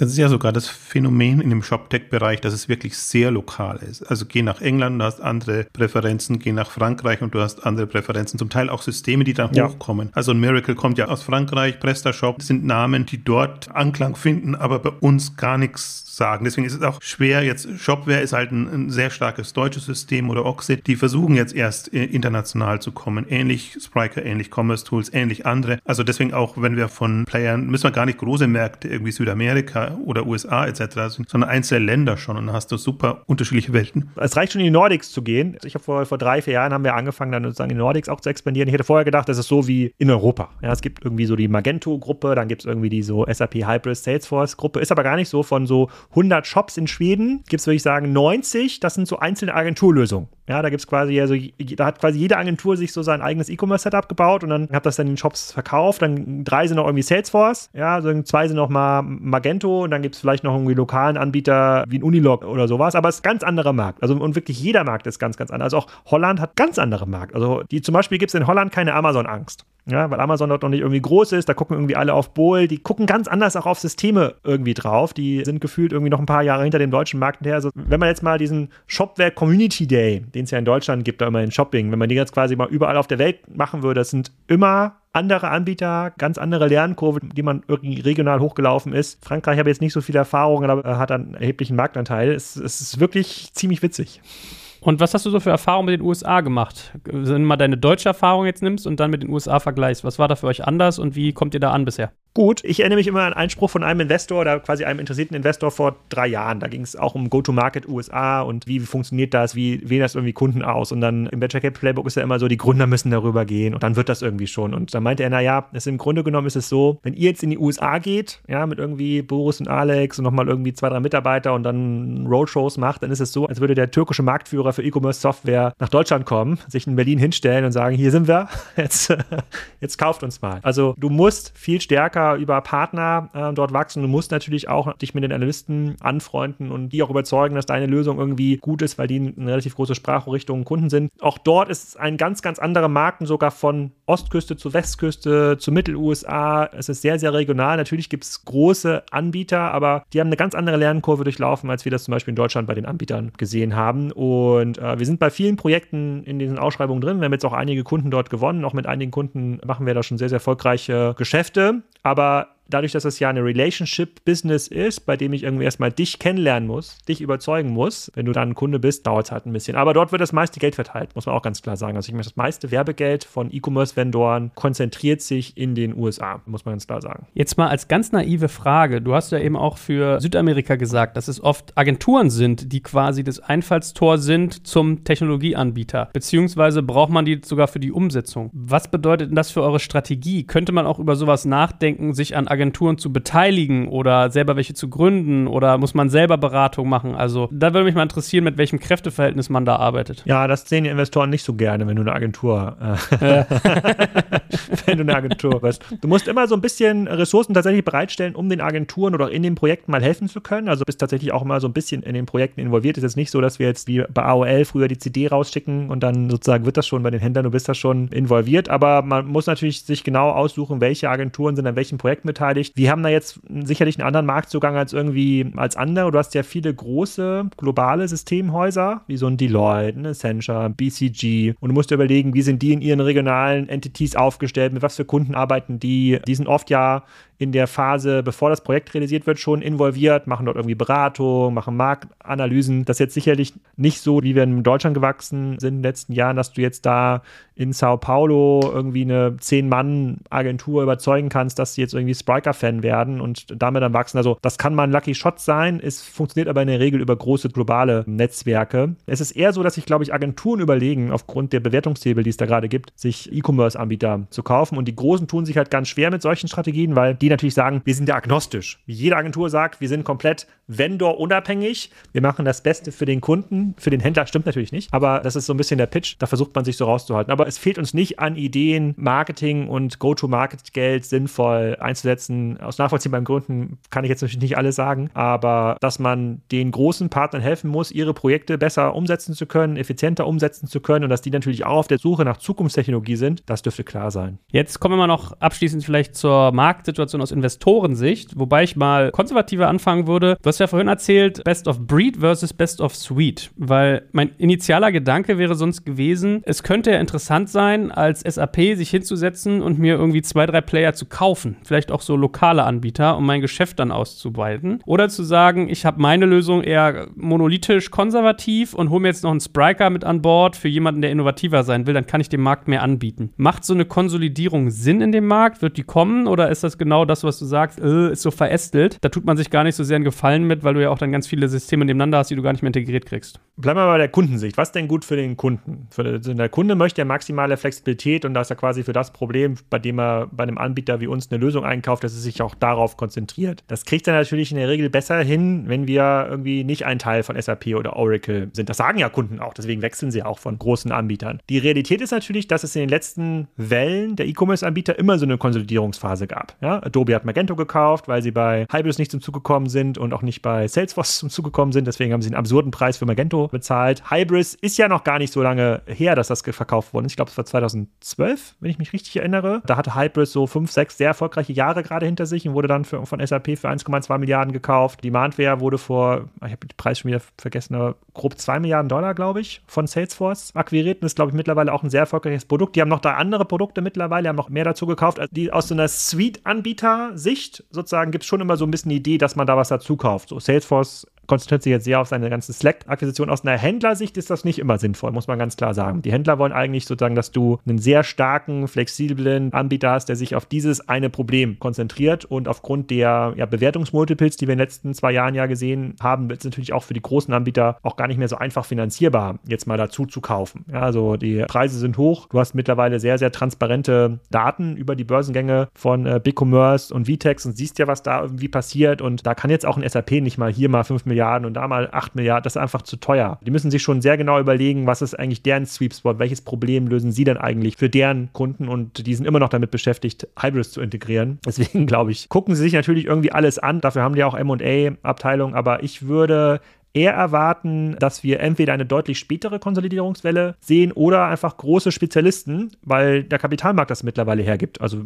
Das ist ja sogar das Phänomen in dem ShopTech-Bereich, dass es wirklich sehr lokal ist. Also geh nach England, du hast andere Präferenzen, geh nach Frankreich und du hast andere Präferenzen. Zum Teil auch Systeme, die dann ja. hochkommen. Also ein Miracle kommt ja aus Frankreich, PrestaShop sind Namen, die dort Anklang finden, aber bei uns gar nichts sagen. Deswegen ist es auch schwer, jetzt Shopware ist halt ein, ein sehr starkes deutsches System oder Oxid, die versuchen jetzt erst äh, international zu kommen. Ähnlich Spriker, ähnlich Commerce Tools, ähnlich andere. Also deswegen auch, wenn wir von Playern, müssen wir gar nicht große Märkte, irgendwie Südamerika oder USA etc., sondern einzelne Länder schon und dann hast du super unterschiedliche Welten. Es reicht schon in die Nordics zu gehen. Ich habe vor, vor drei, vier Jahren haben wir angefangen, dann sozusagen in die Nordics auch zu expandieren. Ich hätte vorher gedacht, das ist so wie in Europa. Ja, es gibt irgendwie so die Magento-Gruppe, dann gibt es irgendwie die so SAP Hybrid Salesforce-Gruppe. Ist aber gar nicht so von so 100 Shops in Schweden gibt es, würde ich sagen, 90. Das sind so einzelne Agenturlösungen. Ja, da gibt es quasi, also da hat quasi jede Agentur sich so sein eigenes E-Commerce-Setup gebaut und dann hat das dann in den Shops verkauft. Dann drei sind noch irgendwie Salesforce, ja, also zwei sind noch mal Magento und dann gibt es vielleicht noch irgendwie lokalen Anbieter wie ein Unilog oder sowas. Aber es ist ein ganz anderer Markt. Also und wirklich jeder Markt ist ganz, ganz anders. Also auch Holland hat ganz andere Markt. Also die zum Beispiel gibt es in Holland keine Amazon-Angst. Ja, weil Amazon dort noch nicht irgendwie groß ist, da gucken irgendwie alle auf Bohl, die gucken ganz anders auch auf Systeme irgendwie drauf. Die sind gefühlt irgendwie noch ein paar Jahre hinter dem deutschen Markt her. Also, wenn man jetzt mal diesen Shopware Community Day, den es ja in Deutschland gibt, da immer in Shopping, wenn man den jetzt quasi mal überall auf der Welt machen würde, das sind immer andere Anbieter, ganz andere Lernkurve, die man irgendwie regional hochgelaufen ist. Frankreich habe jetzt nicht so viel Erfahrung, aber hat einen erheblichen Marktanteil. Es, es ist wirklich ziemlich witzig. Und was hast du so für Erfahrungen mit den USA gemacht? Wenn du mal deine deutsche Erfahrung jetzt nimmst und dann mit den USA vergleichst, was war da für euch anders und wie kommt ihr da an bisher? Gut. Ich erinnere mich immer an einen Spruch von einem Investor oder quasi einem interessierten Investor vor drei Jahren. Da ging es auch um Go-to-Market USA und wie funktioniert das, wie wählen das irgendwie Kunden aus. Und dann im Venture Capital Playbook ist ja immer so, die Gründer müssen darüber gehen und dann wird das irgendwie schon. Und dann meinte er, naja, im Grunde genommen ist es so, wenn ihr jetzt in die USA geht, ja, mit irgendwie Boris und Alex und nochmal irgendwie zwei, drei Mitarbeiter und dann Roadshows macht, dann ist es so, als würde der türkische Marktführer für E-Commerce-Software nach Deutschland kommen, sich in Berlin hinstellen und sagen, hier sind wir, [LAUGHS] jetzt, jetzt kauft uns mal. Also du musst viel stärker über Partner Partner äh, dort wachsen. Du musst natürlich auch dich mit den Analysten anfreunden und die auch überzeugen, dass deine Lösung irgendwie gut ist, weil die eine relativ große Sprachrichtung Kunden sind. Auch dort ist es ein ganz, ganz anderer Markt, sogar von Ostküste zu Westküste zu Mittel-USA. Es ist sehr, sehr regional. Natürlich gibt es große Anbieter, aber die haben eine ganz andere Lernkurve durchlaufen, als wir das zum Beispiel in Deutschland bei den Anbietern gesehen haben. Und äh, wir sind bei vielen Projekten in diesen Ausschreibungen drin. Wir haben jetzt auch einige Kunden dort gewonnen. Auch mit einigen Kunden machen wir da schon sehr, sehr erfolgreiche Geschäfte. Aber dadurch, dass das ja eine Relationship-Business ist, bei dem ich irgendwie erstmal dich kennenlernen muss, dich überzeugen muss, wenn du dann ein Kunde bist, dauert es halt ein bisschen. Aber dort wird das meiste Geld verteilt, muss man auch ganz klar sagen. Also ich meine, das meiste Werbegeld von E-Commerce-Vendoren konzentriert sich in den USA, muss man ganz klar sagen. Jetzt mal als ganz naive Frage. Du hast ja eben auch für Südamerika gesagt, dass es oft Agenturen sind, die quasi das Einfallstor sind zum Technologieanbieter. Beziehungsweise braucht man die sogar für die Umsetzung. Was bedeutet denn das für eure Strategie? Könnte man auch über sowas nachdenken, sich an Agenturen Agenturen zu beteiligen oder selber welche zu gründen oder muss man selber Beratung machen? Also da würde mich mal interessieren, mit welchem Kräfteverhältnis man da arbeitet. Ja, das sehen die Investoren nicht so gerne, wenn du eine Agentur, äh, [LAUGHS] wenn du eine Agentur bist. Du musst immer so ein bisschen Ressourcen tatsächlich bereitstellen, um den Agenturen oder in den Projekten mal helfen zu können. Also bist tatsächlich auch mal so ein bisschen in den Projekten involviert. Es ist jetzt nicht so, dass wir jetzt wie bei AOL früher die CD rausschicken und dann sozusagen wird das schon bei den Händlern, du bist da schon involviert. Aber man muss natürlich sich genau aussuchen, welche Agenturen sind an welchem Projekt beteiligt beteiligt. Wir haben da jetzt sicherlich einen anderen Marktzugang als irgendwie als andere. Du hast ja viele große globale Systemhäuser, wie so ein Deloitte, ein Accenture, BCG. Und du musst dir überlegen, wie sind die in ihren regionalen Entities aufgestellt, mit was für Kunden arbeiten die. Die sind oft ja in der Phase, bevor das Projekt realisiert wird, schon involviert, machen dort irgendwie Beratung, machen Marktanalysen. Das ist jetzt sicherlich nicht so, wie wir in Deutschland gewachsen sind in den letzten Jahren, dass du jetzt da in Sao Paulo irgendwie eine Zehn-Mann-Agentur überzeugen kannst, dass sie jetzt irgendwie Spriker-Fan werden und damit dann wachsen. Also das kann mal ein Lucky Shot sein. Es funktioniert aber in der Regel über große globale Netzwerke. Es ist eher so, dass sich, glaube ich, Agenturen überlegen, aufgrund der Bewertungshebel, die es da gerade gibt, sich E-Commerce-Anbieter zu kaufen. Und die Großen tun sich halt ganz schwer mit solchen Strategien, weil die natürlich sagen, wir sind ja agnostisch. Wie jede Agentur sagt, wir sind komplett Vendor-unabhängig. Wir machen das Beste für den Kunden. Für den Händler stimmt natürlich nicht, aber das ist so ein bisschen der Pitch. Da versucht man sich so rauszuhalten. Aber es fehlt uns nicht an Ideen, Marketing und Go-to-Market-Geld sinnvoll einzusetzen. Aus nachvollziehbaren Gründen kann ich jetzt natürlich nicht alles sagen, aber dass man den großen Partnern helfen muss, ihre Projekte besser umsetzen zu können, effizienter umsetzen zu können und dass die natürlich auch auf der Suche nach Zukunftstechnologie sind, das dürfte klar sein. Jetzt kommen wir mal noch abschließend vielleicht zur Marktsituation und aus Investorensicht, wobei ich mal konservativer anfangen würde. Du hast ja vorhin erzählt, Best of Breed versus Best of Suite, weil mein initialer Gedanke wäre sonst gewesen, es könnte ja interessant sein, als SAP sich hinzusetzen und mir irgendwie zwei, drei Player zu kaufen, vielleicht auch so lokale Anbieter, um mein Geschäft dann auszuweiten. Oder zu sagen, ich habe meine Lösung eher monolithisch konservativ und hole mir jetzt noch einen Spriker mit an Bord für jemanden, der innovativer sein will, dann kann ich dem Markt mehr anbieten. Macht so eine Konsolidierung Sinn in dem Markt? Wird die kommen oder ist das genau das, was du sagst, äh, ist so verästelt? Da tut man sich gar nicht so sehr einen Gefallen mit, weil du ja auch dann ganz viele Systeme nebeneinander hast, die du gar nicht mehr integriert kriegst. Bleiben wir bei der Kundensicht. Was denn gut für den Kunden? Für, also der Kunde möchte ja maximale Flexibilität und da ist ja quasi für das Problem, bei dem er bei einem Anbieter wie uns eine Lösung einkauft, dass er sich auch darauf konzentriert. Das kriegt er natürlich in der Regel besser hin, wenn wir irgendwie nicht ein Teil von SAP oder Oracle sind. Das sagen ja Kunden auch, deswegen wechseln sie auch von großen Anbietern. Die Realität ist natürlich, dass es in den letzten Wellen der E-Commerce-Anbieter immer so eine Konsolidierungsphase gab. Ja? Adobe hat Magento gekauft, weil sie bei Hybris nicht zum Zug gekommen sind und auch nicht bei Salesforce [LAUGHS] zum Zug gekommen sind. Deswegen haben sie einen absurden Preis für Magento bezahlt. Hybris ist ja noch gar nicht so lange her, dass das verkauft worden ist. Ich glaube, es war 2012, wenn ich mich richtig erinnere. Da hatte Hybris so fünf, sechs sehr erfolgreiche Jahre gerade hinter sich und wurde dann für, von SAP für 1,2 Milliarden gekauft. Demandware wurde vor, ich habe den Preis schon wieder vergessen, aber grob 2 Milliarden Dollar, glaube ich, von Salesforce akquiriert. Das ist, glaube ich, mittlerweile auch ein sehr erfolgreiches Produkt. Die haben noch da andere Produkte mittlerweile, haben noch mehr dazu gekauft. Die aus so einer Suite-Anbieter-Sicht sozusagen gibt es schon immer so ein bisschen die Idee, dass man da was dazu kauft. So Salesforce konzentriert sich jetzt sehr auf seine ganze Slack-Akquisition. Aus einer Händlersicht ist das nicht immer sinnvoll, muss man ganz klar sagen. Die Händler wollen eigentlich sozusagen, dass du einen sehr starken, flexiblen Anbieter hast, der sich auf dieses eine Problem konzentriert und aufgrund der ja, Bewertungsmultiples, die wir in den letzten zwei Jahren ja gesehen haben, wird es natürlich auch für die großen Anbieter auch gar nicht mehr so einfach finanzierbar, jetzt mal dazu zu kaufen. Ja, also die Preise sind hoch. Du hast mittlerweile sehr, sehr transparente Daten über die Börsengänge von äh, BigCommerce und Vtex und siehst ja, was da irgendwie passiert. Und da kann jetzt auch ein SAP nicht mal hier mal 5 Milliarden Milliarden und da mal 8 Milliarden, das ist einfach zu teuer. Die müssen sich schon sehr genau überlegen, was ist eigentlich deren Sweep Spot, welches Problem lösen sie denn eigentlich für deren Kunden und die sind immer noch damit beschäftigt, Hybrids zu integrieren. [LAUGHS] Deswegen glaube ich, gucken sie sich natürlich irgendwie alles an. Dafür haben die auch M&A-Abteilung, aber ich würde eher erwarten, dass wir entweder eine deutlich spätere Konsolidierungswelle sehen oder einfach große Spezialisten, weil der Kapitalmarkt das mittlerweile hergibt. Also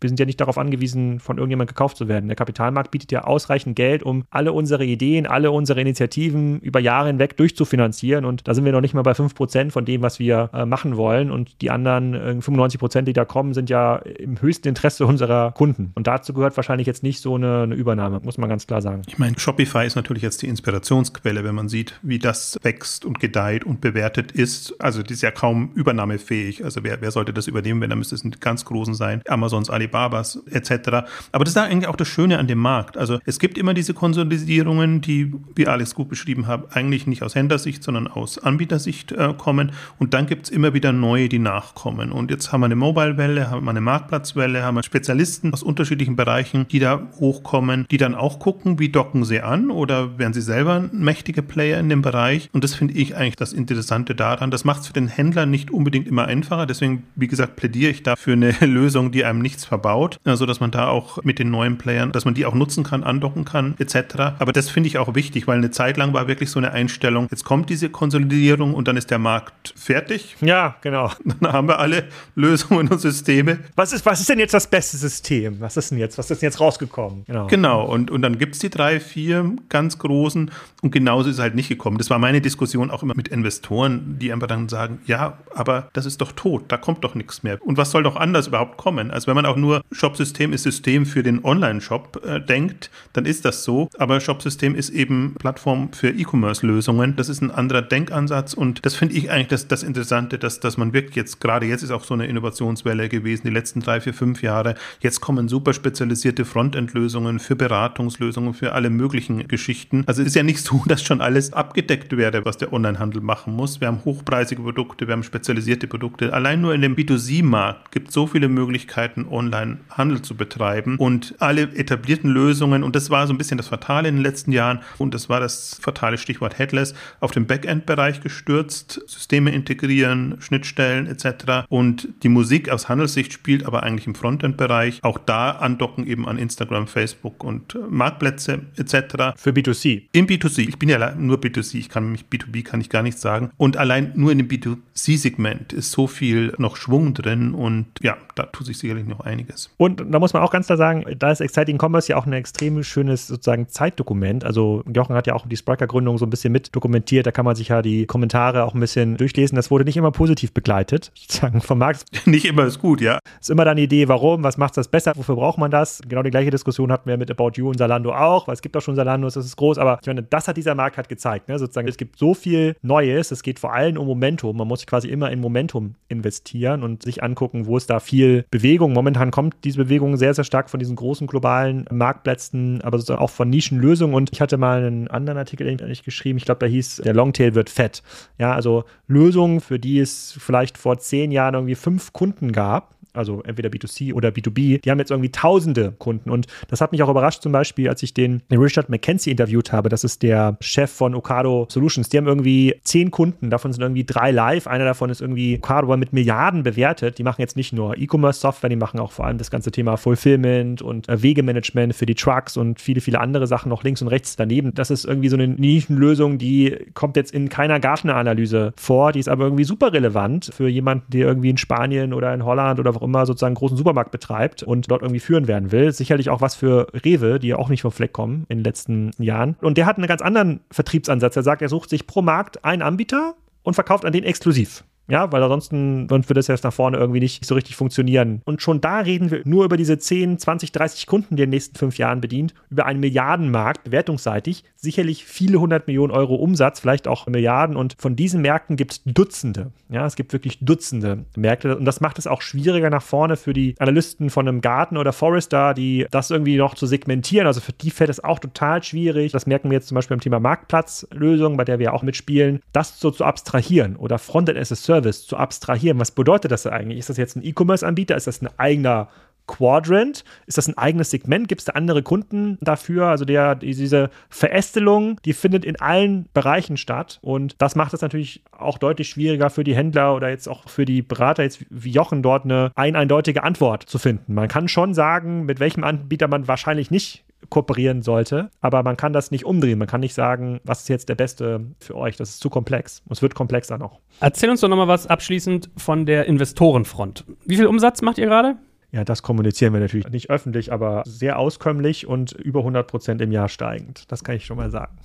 wir sind ja nicht darauf angewiesen, von irgendjemandem gekauft zu werden. Der Kapitalmarkt bietet ja ausreichend Geld, um alle unsere Ideen, alle unsere Initiativen über Jahre hinweg durchzufinanzieren. Und da sind wir noch nicht mal bei 5% von dem, was wir äh, machen wollen. Und die anderen äh, 95%, die da kommen, sind ja im höchsten Interesse unserer Kunden. Und dazu gehört wahrscheinlich jetzt nicht so eine, eine Übernahme, muss man ganz klar sagen. Ich meine, Shopify ist natürlich jetzt die Inspirationsquelle, wenn man sieht, wie das wächst und gedeiht und bewertet ist. Also die ist ja kaum übernahmefähig. Also wer, wer sollte das übernehmen, wenn da müsste es ein ganz großen sein. Amazons, Ali Alibabas etc. Aber das ist eigentlich auch das Schöne an dem Markt. Also es gibt immer diese Konsolidierungen, die, wie Alex gut beschrieben hat, eigentlich nicht aus Händlersicht, sondern aus Anbietersicht äh, kommen. Und dann gibt es immer wieder neue, die nachkommen. Und jetzt haben wir eine Mobile-Welle, haben wir eine Marktplatzwelle, haben wir Spezialisten aus unterschiedlichen Bereichen, die da hochkommen, die dann auch gucken, wie docken sie an oder werden sie selber mächtige Player in dem Bereich. Und das finde ich eigentlich das Interessante daran. Das macht es für den Händler nicht unbedingt immer einfacher. Deswegen, wie gesagt, plädiere ich da für eine [LAUGHS] Lösung, die einem nichts verbaut verbaut, so dass man da auch mit den neuen Playern, dass man die auch nutzen kann, andocken kann, etc. Aber das finde ich auch wichtig, weil eine Zeit lang war wirklich so eine Einstellung, jetzt kommt diese Konsolidierung und dann ist der Markt fertig. Ja, genau. [LAUGHS] Dann haben wir alle Lösungen und Systeme. Was ist, was ist denn jetzt das beste System? Was ist denn jetzt? Was ist denn jetzt rausgekommen? Genau. Genau. Und, und dann gibt es die drei, vier ganz großen und genauso ist es halt nicht gekommen. Das war meine Diskussion auch immer mit Investoren, die einfach dann sagen, ja, aber das ist doch tot, da kommt doch nichts mehr. Und was soll doch anders überhaupt kommen? Also wenn man auch nur Shopsystem ist System für den Online-Shop äh, denkt, dann ist das so. Aber Shopsystem ist eben Plattform für E-Commerce-Lösungen. Das ist ein anderer Denkansatz und das finde ich eigentlich das, das Interessante, dass, dass man wirklich jetzt, gerade jetzt ist auch so eine Innovationswelle gewesen, die letzten drei, vier, fünf Jahre. Jetzt kommen super spezialisierte Frontend-Lösungen für Beratungslösungen, für alle möglichen Geschichten. Also es ist ja nicht so, [LAUGHS] dass schon alles abgedeckt wäre, was der Onlinehandel machen muss. Wir haben hochpreisige Produkte, wir haben spezialisierte Produkte. Allein nur in dem B2C-Markt gibt es so viele Möglichkeiten, online einen Handel zu betreiben. Und alle etablierten Lösungen, und das war so ein bisschen das Fatale in den letzten Jahren, und das war das fatale Stichwort Headless, auf den Backend-Bereich gestürzt, Systeme integrieren, Schnittstellen etc. Und die Musik aus Handelssicht spielt aber eigentlich im Frontend-Bereich. Auch da andocken eben an Instagram, Facebook und Marktplätze etc. Für B2C. Im B2C. Ich bin ja nur B2C, ich kann mich B2B kann ich gar nicht sagen. Und allein nur in dem B2C-Segment ist so viel noch Schwung drin und ja, da tut sich sicherlich noch einiges. Und da muss man auch ganz klar sagen, da ist Exciting Commerce ja auch ein extrem schönes sozusagen Zeitdokument. Also Jochen hat ja auch die Spriker-Gründung so ein bisschen mit dokumentiert. Da kann man sich ja die Kommentare auch ein bisschen durchlesen. Das wurde nicht immer positiv begleitet, [LAUGHS] sozusagen vom Markt. [LAUGHS] Nicht immer ist gut, ja. Ist immer dann die Idee, warum, was macht das besser, wofür braucht man das? Genau die gleiche Diskussion hatten wir mit About You und Salando auch, weil es gibt auch schon Salando, das ist groß, aber ich meine, das hat dieser Markt halt gezeigt. Ne? Sozusagen, es gibt so viel Neues, es geht vor allem um Momentum. Man muss quasi immer in Momentum investieren und sich angucken, wo ist da viel Bewegung. Momentan kommt diese Bewegung sehr, sehr stark von diesen großen globalen Marktplätzen, aber sozusagen auch von Nischenlösungen. Und ich hatte mal einen anderen Artikel eigentlich geschrieben, ich glaube, da hieß, der Longtail wird fett. Ja, also Lösungen, für die es vielleicht vor zehn Jahren irgendwie fünf Kunden gab, also entweder B2C oder B2B, die haben jetzt irgendwie tausende Kunden. Und das hat mich auch überrascht, zum Beispiel, als ich den, Richard McKenzie interviewt habe. Das ist der Chef von Ocado Solutions. Die haben irgendwie zehn Kunden, davon sind irgendwie drei live. Einer davon ist irgendwie Ocado mit Milliarden bewertet. Die machen jetzt nicht nur E-Commerce-Software, die machen auch vor allem das ganze Thema Fulfillment und äh, Wegemanagement für die Trucks und viele, viele andere Sachen noch links und rechts daneben. Das ist irgendwie so eine Nischenlösung, die kommt jetzt in keiner Gartner-Analyse vor. Die ist aber irgendwie super relevant für jemanden, der irgendwie in Spanien oder in Holland oder wo immer sozusagen einen großen Supermarkt betreibt und dort irgendwie führen werden will. Sicherlich auch was für Rewe, die ja auch nicht vom Fleck kommen in den letzten Jahren. Und der hat einen ganz anderen Vertriebsansatz. Er sagt, er sucht sich pro Markt einen Anbieter und verkauft an den exklusiv. Ja, weil ansonsten sonst würde das jetzt nach vorne irgendwie nicht so richtig funktionieren. Und schon da reden wir nur über diese 10, 20, 30 Kunden, die in den nächsten fünf Jahren bedient, über einen Milliardenmarkt, bewertungsseitig, sicherlich viele hundert Millionen Euro Umsatz, vielleicht auch Milliarden. Und von diesen Märkten gibt es Dutzende. Ja, es gibt wirklich Dutzende Märkte. Und das macht es auch schwieriger nach vorne für die Analysten von einem Garten oder Forester, die das irgendwie noch zu segmentieren. Also für die fällt es auch total schwierig. Das merken wir jetzt zum Beispiel beim Thema Marktplatzlösung, bei der wir auch mitspielen, das so zu abstrahieren oder Frontend as a Service Service zu abstrahieren. Was bedeutet das eigentlich? Ist das jetzt ein E-Commerce-Anbieter? Ist das ein eigener Quadrant? Ist das ein eigenes Segment? Gibt es da andere Kunden dafür? Also der, diese Verästelung, die findet in allen Bereichen statt. Und das macht es natürlich auch deutlich schwieriger für die Händler oder jetzt auch für die Berater, jetzt wie Jochen, dort eine ein eindeutige Antwort zu finden. Man kann schon sagen, mit welchem Anbieter man wahrscheinlich nicht kooperieren sollte. Aber man kann das nicht umdrehen. Man kann nicht sagen, was ist jetzt der beste für euch. Das ist zu komplex. Und es wird komplexer noch. Erzähl uns doch nochmal was abschließend von der Investorenfront. Wie viel Umsatz macht ihr gerade? Ja, das kommunizieren wir natürlich nicht öffentlich, aber sehr auskömmlich und über 100 Prozent im Jahr steigend. Das kann ich schon mal sagen.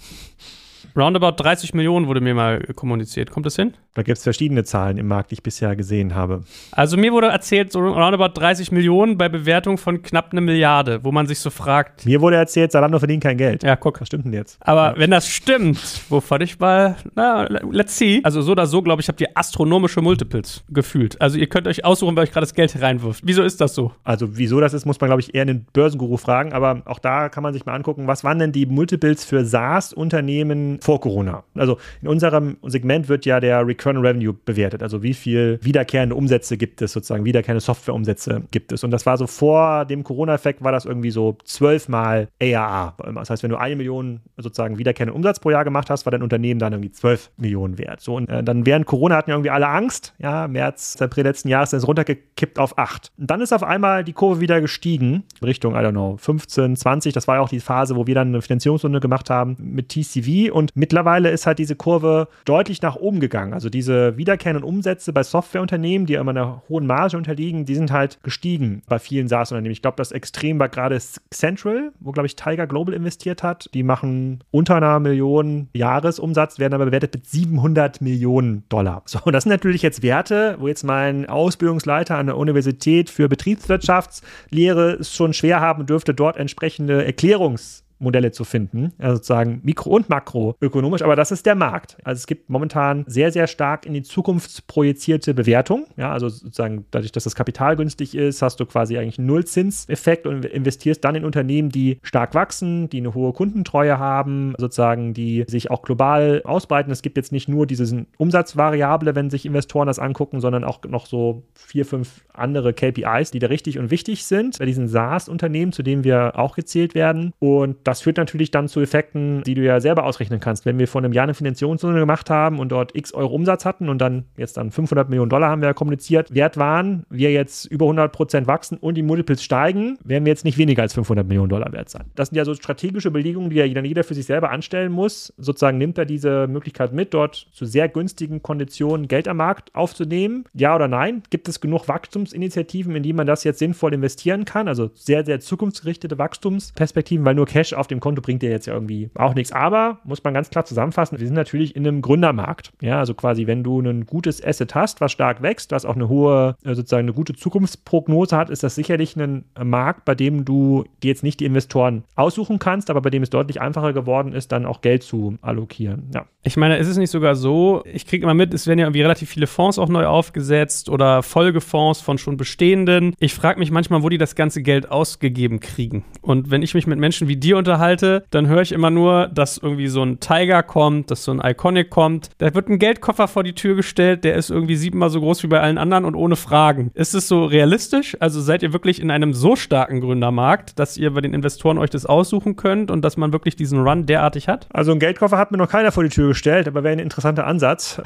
Roundabout 30 Millionen wurde mir mal kommuniziert. Kommt das hin? Da gibt es verschiedene Zahlen im Markt, die ich bisher gesehen habe. Also mir wurde erzählt, so roundabout 30 Millionen bei Bewertung von knapp eine Milliarde, wo man sich so fragt. Mir wurde erzählt, Salando verdient kein Geld. Ja, guck. Was stimmt denn jetzt? Aber ja. wenn das stimmt, wovon ich mal, na, let's see. Also so oder so, glaube ich, habt ihr astronomische Multiples gefühlt. Also ihr könnt euch aussuchen, wer euch gerade das Geld reinwirft. Wieso ist das so? Also wieso das ist, muss man, glaube ich, eher einen Börsenguru fragen. Aber auch da kann man sich mal angucken, was waren denn die Multiples für SaaS-Unternehmen vor Corona? Also in unserem Segment wird ja der Recurrent Revenue bewertet. Also wie viel wiederkehrende Umsätze gibt es, sozusagen wiederkehrende Softwareumsätze gibt es. Und das war so vor dem Corona-Effekt, war das irgendwie so zwölfmal ARA. Das heißt, wenn du eine Million sozusagen wiederkehrenden Umsatz pro Jahr gemacht hast, war dein Unternehmen dann irgendwie zwölf Millionen wert. So, und äh, dann während Corona hatten ja irgendwie alle Angst. Ja, März, April letzten Jahres ist es runtergekippt auf acht. Und dann ist auf einmal die Kurve wieder gestiegen, Richtung, I don't know, 15, 20. Das war ja auch die Phase, wo wir dann eine Finanzierungsrunde gemacht haben mit TCV. Und mittlerweile ist halt diese Kurve deutlich nach oben gegangen. Also diese wiederkehrende internen Umsätze bei Softwareunternehmen, die immer einer hohen Marge unterliegen, die sind halt gestiegen bei vielen SaaS-Unternehmen. Ich glaube, das Extrem war gerade Central, wo, glaube ich, Tiger Global investiert hat. Die machen unter einer Million Jahresumsatz, werden aber bewertet mit 700 Millionen Dollar. So, und das sind natürlich jetzt Werte, wo jetzt mein Ausbildungsleiter an der Universität für Betriebswirtschaftslehre es schon schwer haben dürfte, dort entsprechende Erklärungs- Modelle zu finden, also sozusagen mikro- und makroökonomisch, aber das ist der Markt. Also es gibt momentan sehr, sehr stark in die Zukunft projizierte Bewertung. Ja, also sozusagen dadurch, dass das Kapital günstig ist, hast du quasi eigentlich einen Nullzinseffekt und investierst dann in Unternehmen, die stark wachsen, die eine hohe Kundentreue haben, sozusagen, die sich auch global ausbreiten. Es gibt jetzt nicht nur diese Umsatzvariable, wenn sich Investoren das angucken, sondern auch noch so vier, fünf andere KPIs, die da richtig und wichtig sind bei diesen SaaS-Unternehmen, zu denen wir auch gezählt werden. Und da das führt natürlich dann zu Effekten, die du ja selber ausrechnen kannst. Wenn wir vor einem Jahr eine Finanzierungsrunde gemacht haben und dort x Euro Umsatz hatten und dann jetzt dann 500 Millionen Dollar haben wir ja kommuniziert, Wert waren, wir jetzt über 100 Prozent wachsen und die Multiples steigen, werden wir jetzt nicht weniger als 500 Millionen Dollar wert sein. Das sind ja so strategische Belegungen, die ja dann jeder für sich selber anstellen muss. Sozusagen nimmt er diese Möglichkeit mit, dort zu sehr günstigen Konditionen Geld am Markt aufzunehmen. Ja oder nein? Gibt es genug Wachstumsinitiativen, in die man das jetzt sinnvoll investieren kann? Also sehr, sehr zukunftsgerichtete Wachstumsperspektiven, weil nur Cash auf dem Konto bringt dir jetzt ja irgendwie auch nichts. Aber muss man ganz klar zusammenfassen, wir sind natürlich in einem Gründermarkt. Ja, also quasi, wenn du ein gutes Asset hast, was stark wächst, was auch eine hohe, äh, sozusagen eine gute Zukunftsprognose hat, ist das sicherlich ein Markt, bei dem du dir jetzt nicht die Investoren aussuchen kannst, aber bei dem es deutlich einfacher geworden ist, dann auch Geld zu allokieren. Ja. Ich meine, ist es nicht sogar so, ich kriege immer mit, es werden ja irgendwie relativ viele Fonds auch neu aufgesetzt oder Folgefonds von schon bestehenden. Ich frage mich manchmal, wo die das ganze Geld ausgegeben kriegen. Und wenn ich mich mit Menschen wie dir unterhalte, dann höre ich immer nur, dass irgendwie so ein Tiger kommt, dass so ein Iconic kommt. Da wird ein Geldkoffer vor die Tür gestellt, der ist irgendwie siebenmal so groß wie bei allen anderen und ohne Fragen. Ist es so realistisch? Also seid ihr wirklich in einem so starken Gründermarkt, dass ihr bei den Investoren euch das aussuchen könnt und dass man wirklich diesen Run derartig hat? Also ein Geldkoffer hat mir noch keiner vor die Tür gestellt, aber wäre ein interessanter Ansatz.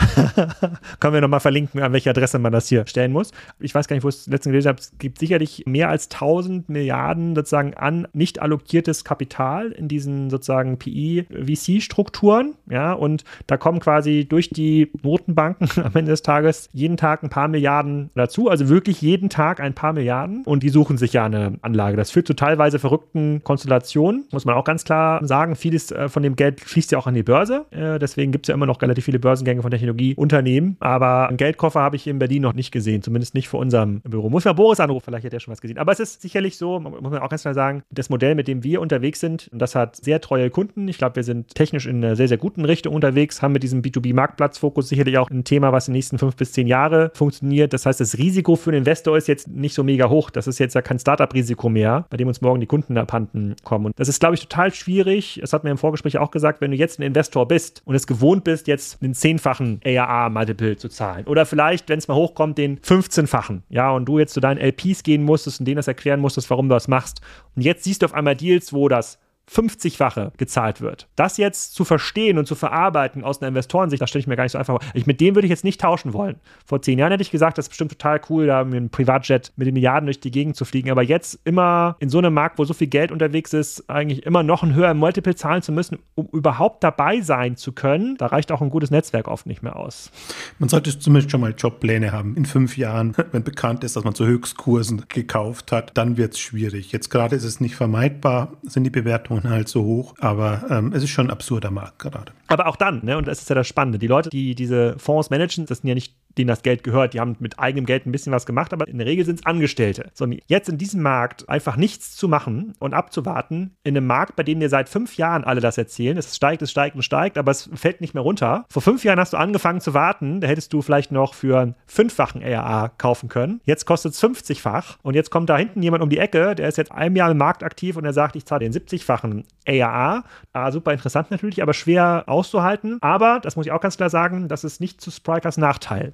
[LAUGHS] Können wir nochmal verlinken, an welche Adresse man das hier stellen muss. Ich weiß gar nicht, wo es letztens gelesen habe. Es gibt sicherlich mehr als 1000 Milliarden sozusagen an nicht allokiertes Kapital in diesen sozusagen PI-VC-Strukturen. Ja, und da kommen quasi durch die Notenbanken [LAUGHS] am Ende des Tages jeden Tag ein paar Milliarden dazu. Also wirklich jeden Tag ein paar Milliarden. Und die suchen sich ja eine Anlage. Das führt zu teilweise verrückten Konstellationen, muss man auch ganz klar sagen. Vieles äh, von dem Geld fließt ja auch an die Börse. Äh, deswegen gibt es ja immer noch relativ viele Börsengänge von Technologieunternehmen. Aber einen Geldkoffer habe ich in Berlin noch nicht gesehen, zumindest nicht vor unserem Büro. Muss man Boris anrufen, vielleicht hat er schon was gesehen. Aber es ist sicherlich so, muss man auch ganz klar sagen, das Modell, mit dem wir unterwegs sind, das hat sehr treue Kunden. Ich glaube, wir sind technisch in einer sehr, sehr guten Richtung unterwegs, haben mit diesem B2B-Marktplatzfokus sicherlich auch ein Thema, was in den nächsten fünf bis zehn Jahre funktioniert. Das heißt, das Risiko für den Investor ist jetzt nicht so mega hoch. Das ist jetzt ja kein Startup-Risiko mehr, bei dem uns morgen die Kunden abhanden kommen. Und das ist, glaube ich, total schwierig. Das hat mir im Vorgespräch auch gesagt, wenn du jetzt ein Investor bist und es gewohnt bist, jetzt einen zehnfachen ARA-Multiple zu zahlen. Oder vielleicht, wenn es mal hochkommt, den 15-fachen. Ja, und du jetzt zu deinen LPs gehen musstest und denen das erklären musstest, warum du das machst. Und jetzt siehst du auf einmal Deals, wo das 50-fache gezahlt wird. Das jetzt zu verstehen und zu verarbeiten aus einer Investorensicht, das stelle ich mir gar nicht so einfach vor. Mit dem würde ich jetzt nicht tauschen wollen. Vor zehn Jahren hätte ich gesagt, das ist bestimmt total cool, da mit einem Privatjet mit den Milliarden durch die Gegend zu fliegen. Aber jetzt immer in so einem Markt, wo so viel Geld unterwegs ist, eigentlich immer noch ein höheres Multiple zahlen zu müssen, um überhaupt dabei sein zu können, da reicht auch ein gutes Netzwerk oft nicht mehr aus. Man sollte zumindest schon mal Jobpläne haben. In fünf Jahren, [LAUGHS] wenn bekannt ist, dass man zu Höchstkursen gekauft hat, dann wird es schwierig. Jetzt gerade ist es nicht vermeidbar, sind die Bewertungen Bewertungen halt so hoch. Aber ähm, es ist schon ein absurder Markt gerade. Aber auch dann, ne, und das ist ja das Spannende, die Leute, die diese Fonds managen, das sind ja nicht denen das Geld gehört, die haben mit eigenem Geld ein bisschen was gemacht, aber in der Regel sind es Angestellte. So, jetzt in diesem Markt einfach nichts zu machen und abzuwarten, in einem Markt, bei dem dir seit fünf Jahren alle das erzählen, es steigt, es steigt und steigt, aber es fällt nicht mehr runter. Vor fünf Jahren hast du angefangen zu warten, da hättest du vielleicht noch für einen fünffachen ARA kaufen können. Jetzt kostet es 50-fach und jetzt kommt da hinten jemand um die Ecke, der ist jetzt ein Jahr im Markt aktiv und er sagt, ich zahle den 70-fachen ARA. Ah, super interessant natürlich, aber schwer auszuhalten. Aber, das muss ich auch ganz klar sagen, das ist nicht zu Sprikers Nachteil.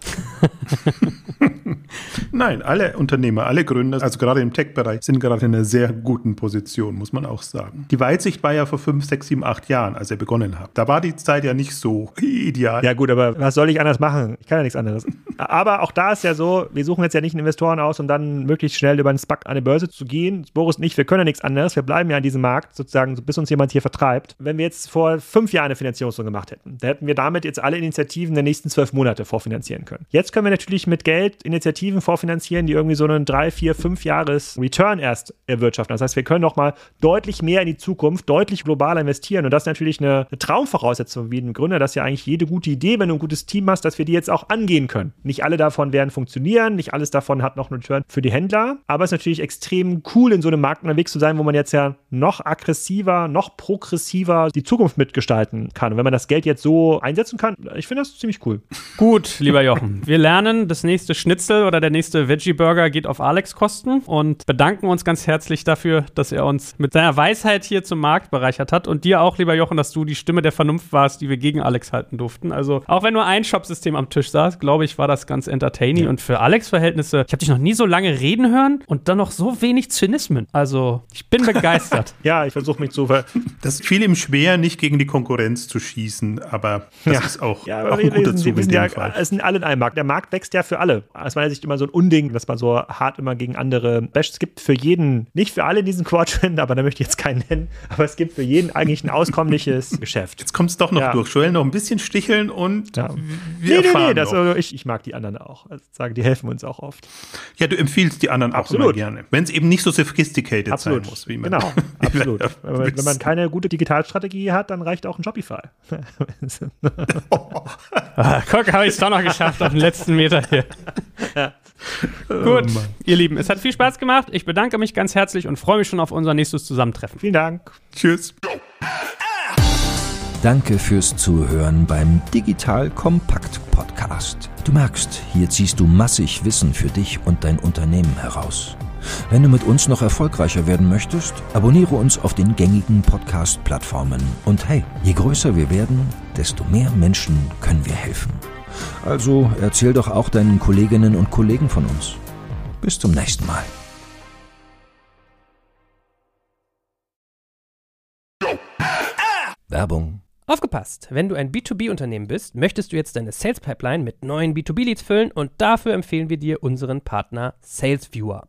[LAUGHS] Nein, alle Unternehmer, alle Gründer, also gerade im Tech-Bereich, sind gerade in einer sehr guten Position, muss man auch sagen. Die Weitsicht war ja vor fünf, sechs, sieben, acht Jahren, als er begonnen hat. Da war die Zeit ja nicht so ideal. Ja, gut, aber was soll ich anders machen? Ich kann ja nichts anderes. [LAUGHS] aber auch da ist ja so, wir suchen jetzt ja nicht Investoren aus, um dann möglichst schnell über einen SPAC an eine Börse zu gehen. Boris nicht, wir können ja nichts anderes. Wir bleiben ja an diesem Markt, sozusagen, bis uns jemand hier vertreibt. Wenn wir jetzt vor fünf Jahren eine Finanzierungsrunde gemacht hätten, da hätten wir damit jetzt alle Initiativen der nächsten zwölf Monate vorfinanzieren können. Jetzt können wir natürlich mit Geld Initiativen vorfinanzieren, die irgendwie so einen drei, vier, fünf Jahres Return erst erwirtschaften. Das heißt, wir können noch mal deutlich mehr in die Zukunft, deutlich globaler investieren. Und das ist natürlich eine, eine Traumvoraussetzung wie ein Gründer. Das ist ja eigentlich jede gute Idee, wenn du ein gutes Team hast, dass wir die jetzt auch angehen können. Nicht alle davon werden funktionieren, nicht alles davon hat noch einen Return für die Händler. Aber es ist natürlich extrem cool, in so einem Markt unterwegs zu sein, wo man jetzt ja noch aggressiver, noch progressiver die Zukunft mitgestalten kann. Und wenn man das Geld jetzt so einsetzen kann, ich finde das ziemlich cool. Gut, lieber Jochen. Wir lernen, das nächste Schnitzel oder der nächste Veggie-Burger geht auf Alex Kosten und bedanken uns ganz herzlich dafür, dass er uns mit seiner Weisheit hier zum Markt bereichert hat und dir auch, lieber Jochen, dass du die Stimme der Vernunft warst, die wir gegen Alex halten durften. Also auch wenn nur ein Shopsystem am Tisch saß, glaube ich, war das das ganz entertaining. Ja. Und für Alex Verhältnisse, ich habe dich noch nie so lange reden hören und dann noch so wenig Zynismen. Also, ich bin begeistert. [LAUGHS] ja, ich versuche mich zu ver Das fiel ihm schwer, nicht gegen die Konkurrenz zu schießen, aber das ja. ist auch, ja, auch ein guter Zug in dem ja, Fall. Es sind alle in einem Markt. Der Markt wächst ja für alle. Aus meiner Sicht immer so ein Unding, dass man so hart immer gegen andere basht. Es gibt für jeden, nicht für alle in diesem Quadrant, aber da möchte ich jetzt keinen nennen, aber es gibt für jeden eigentlich ein auskömmliches [LAUGHS] Geschäft. Jetzt kommt es doch noch ja. durch. Joel, noch ein bisschen sticheln und ja. wir nee, nee, nee, das, also ich, ich mag die anderen auch. Also sagen, die helfen uns auch oft. Ja, du empfiehlst die anderen absolut. auch immer gerne. Wenn es eben nicht so sophisticated absolut. sein muss, wie man Genau, [LAUGHS] absolut. wenn, wenn man keine gute Digitalstrategie hat, dann reicht auch ein Shopify. [LAUGHS] oh. guck, habe ich es doch noch geschafft auf den letzten Meter hier. Ja. Gut, oh ihr Lieben, es hat viel Spaß gemacht. Ich bedanke mich ganz herzlich und freue mich schon auf unser nächstes Zusammentreffen. Vielen Dank. Tschüss. Danke fürs Zuhören beim Digital Kompakt Podcast. Du merkst, hier ziehst du massig Wissen für dich und dein Unternehmen heraus. Wenn du mit uns noch erfolgreicher werden möchtest, abonniere uns auf den gängigen Podcast-Plattformen. Und hey, je größer wir werden, desto mehr Menschen können wir helfen. Also erzähl doch auch deinen Kolleginnen und Kollegen von uns. Bis zum nächsten Mal. Werbung Aufgepasst! Wenn du ein B2B-Unternehmen bist, möchtest du jetzt deine Sales Pipeline mit neuen B2B-Leads füllen und dafür empfehlen wir dir unseren Partner SalesViewer.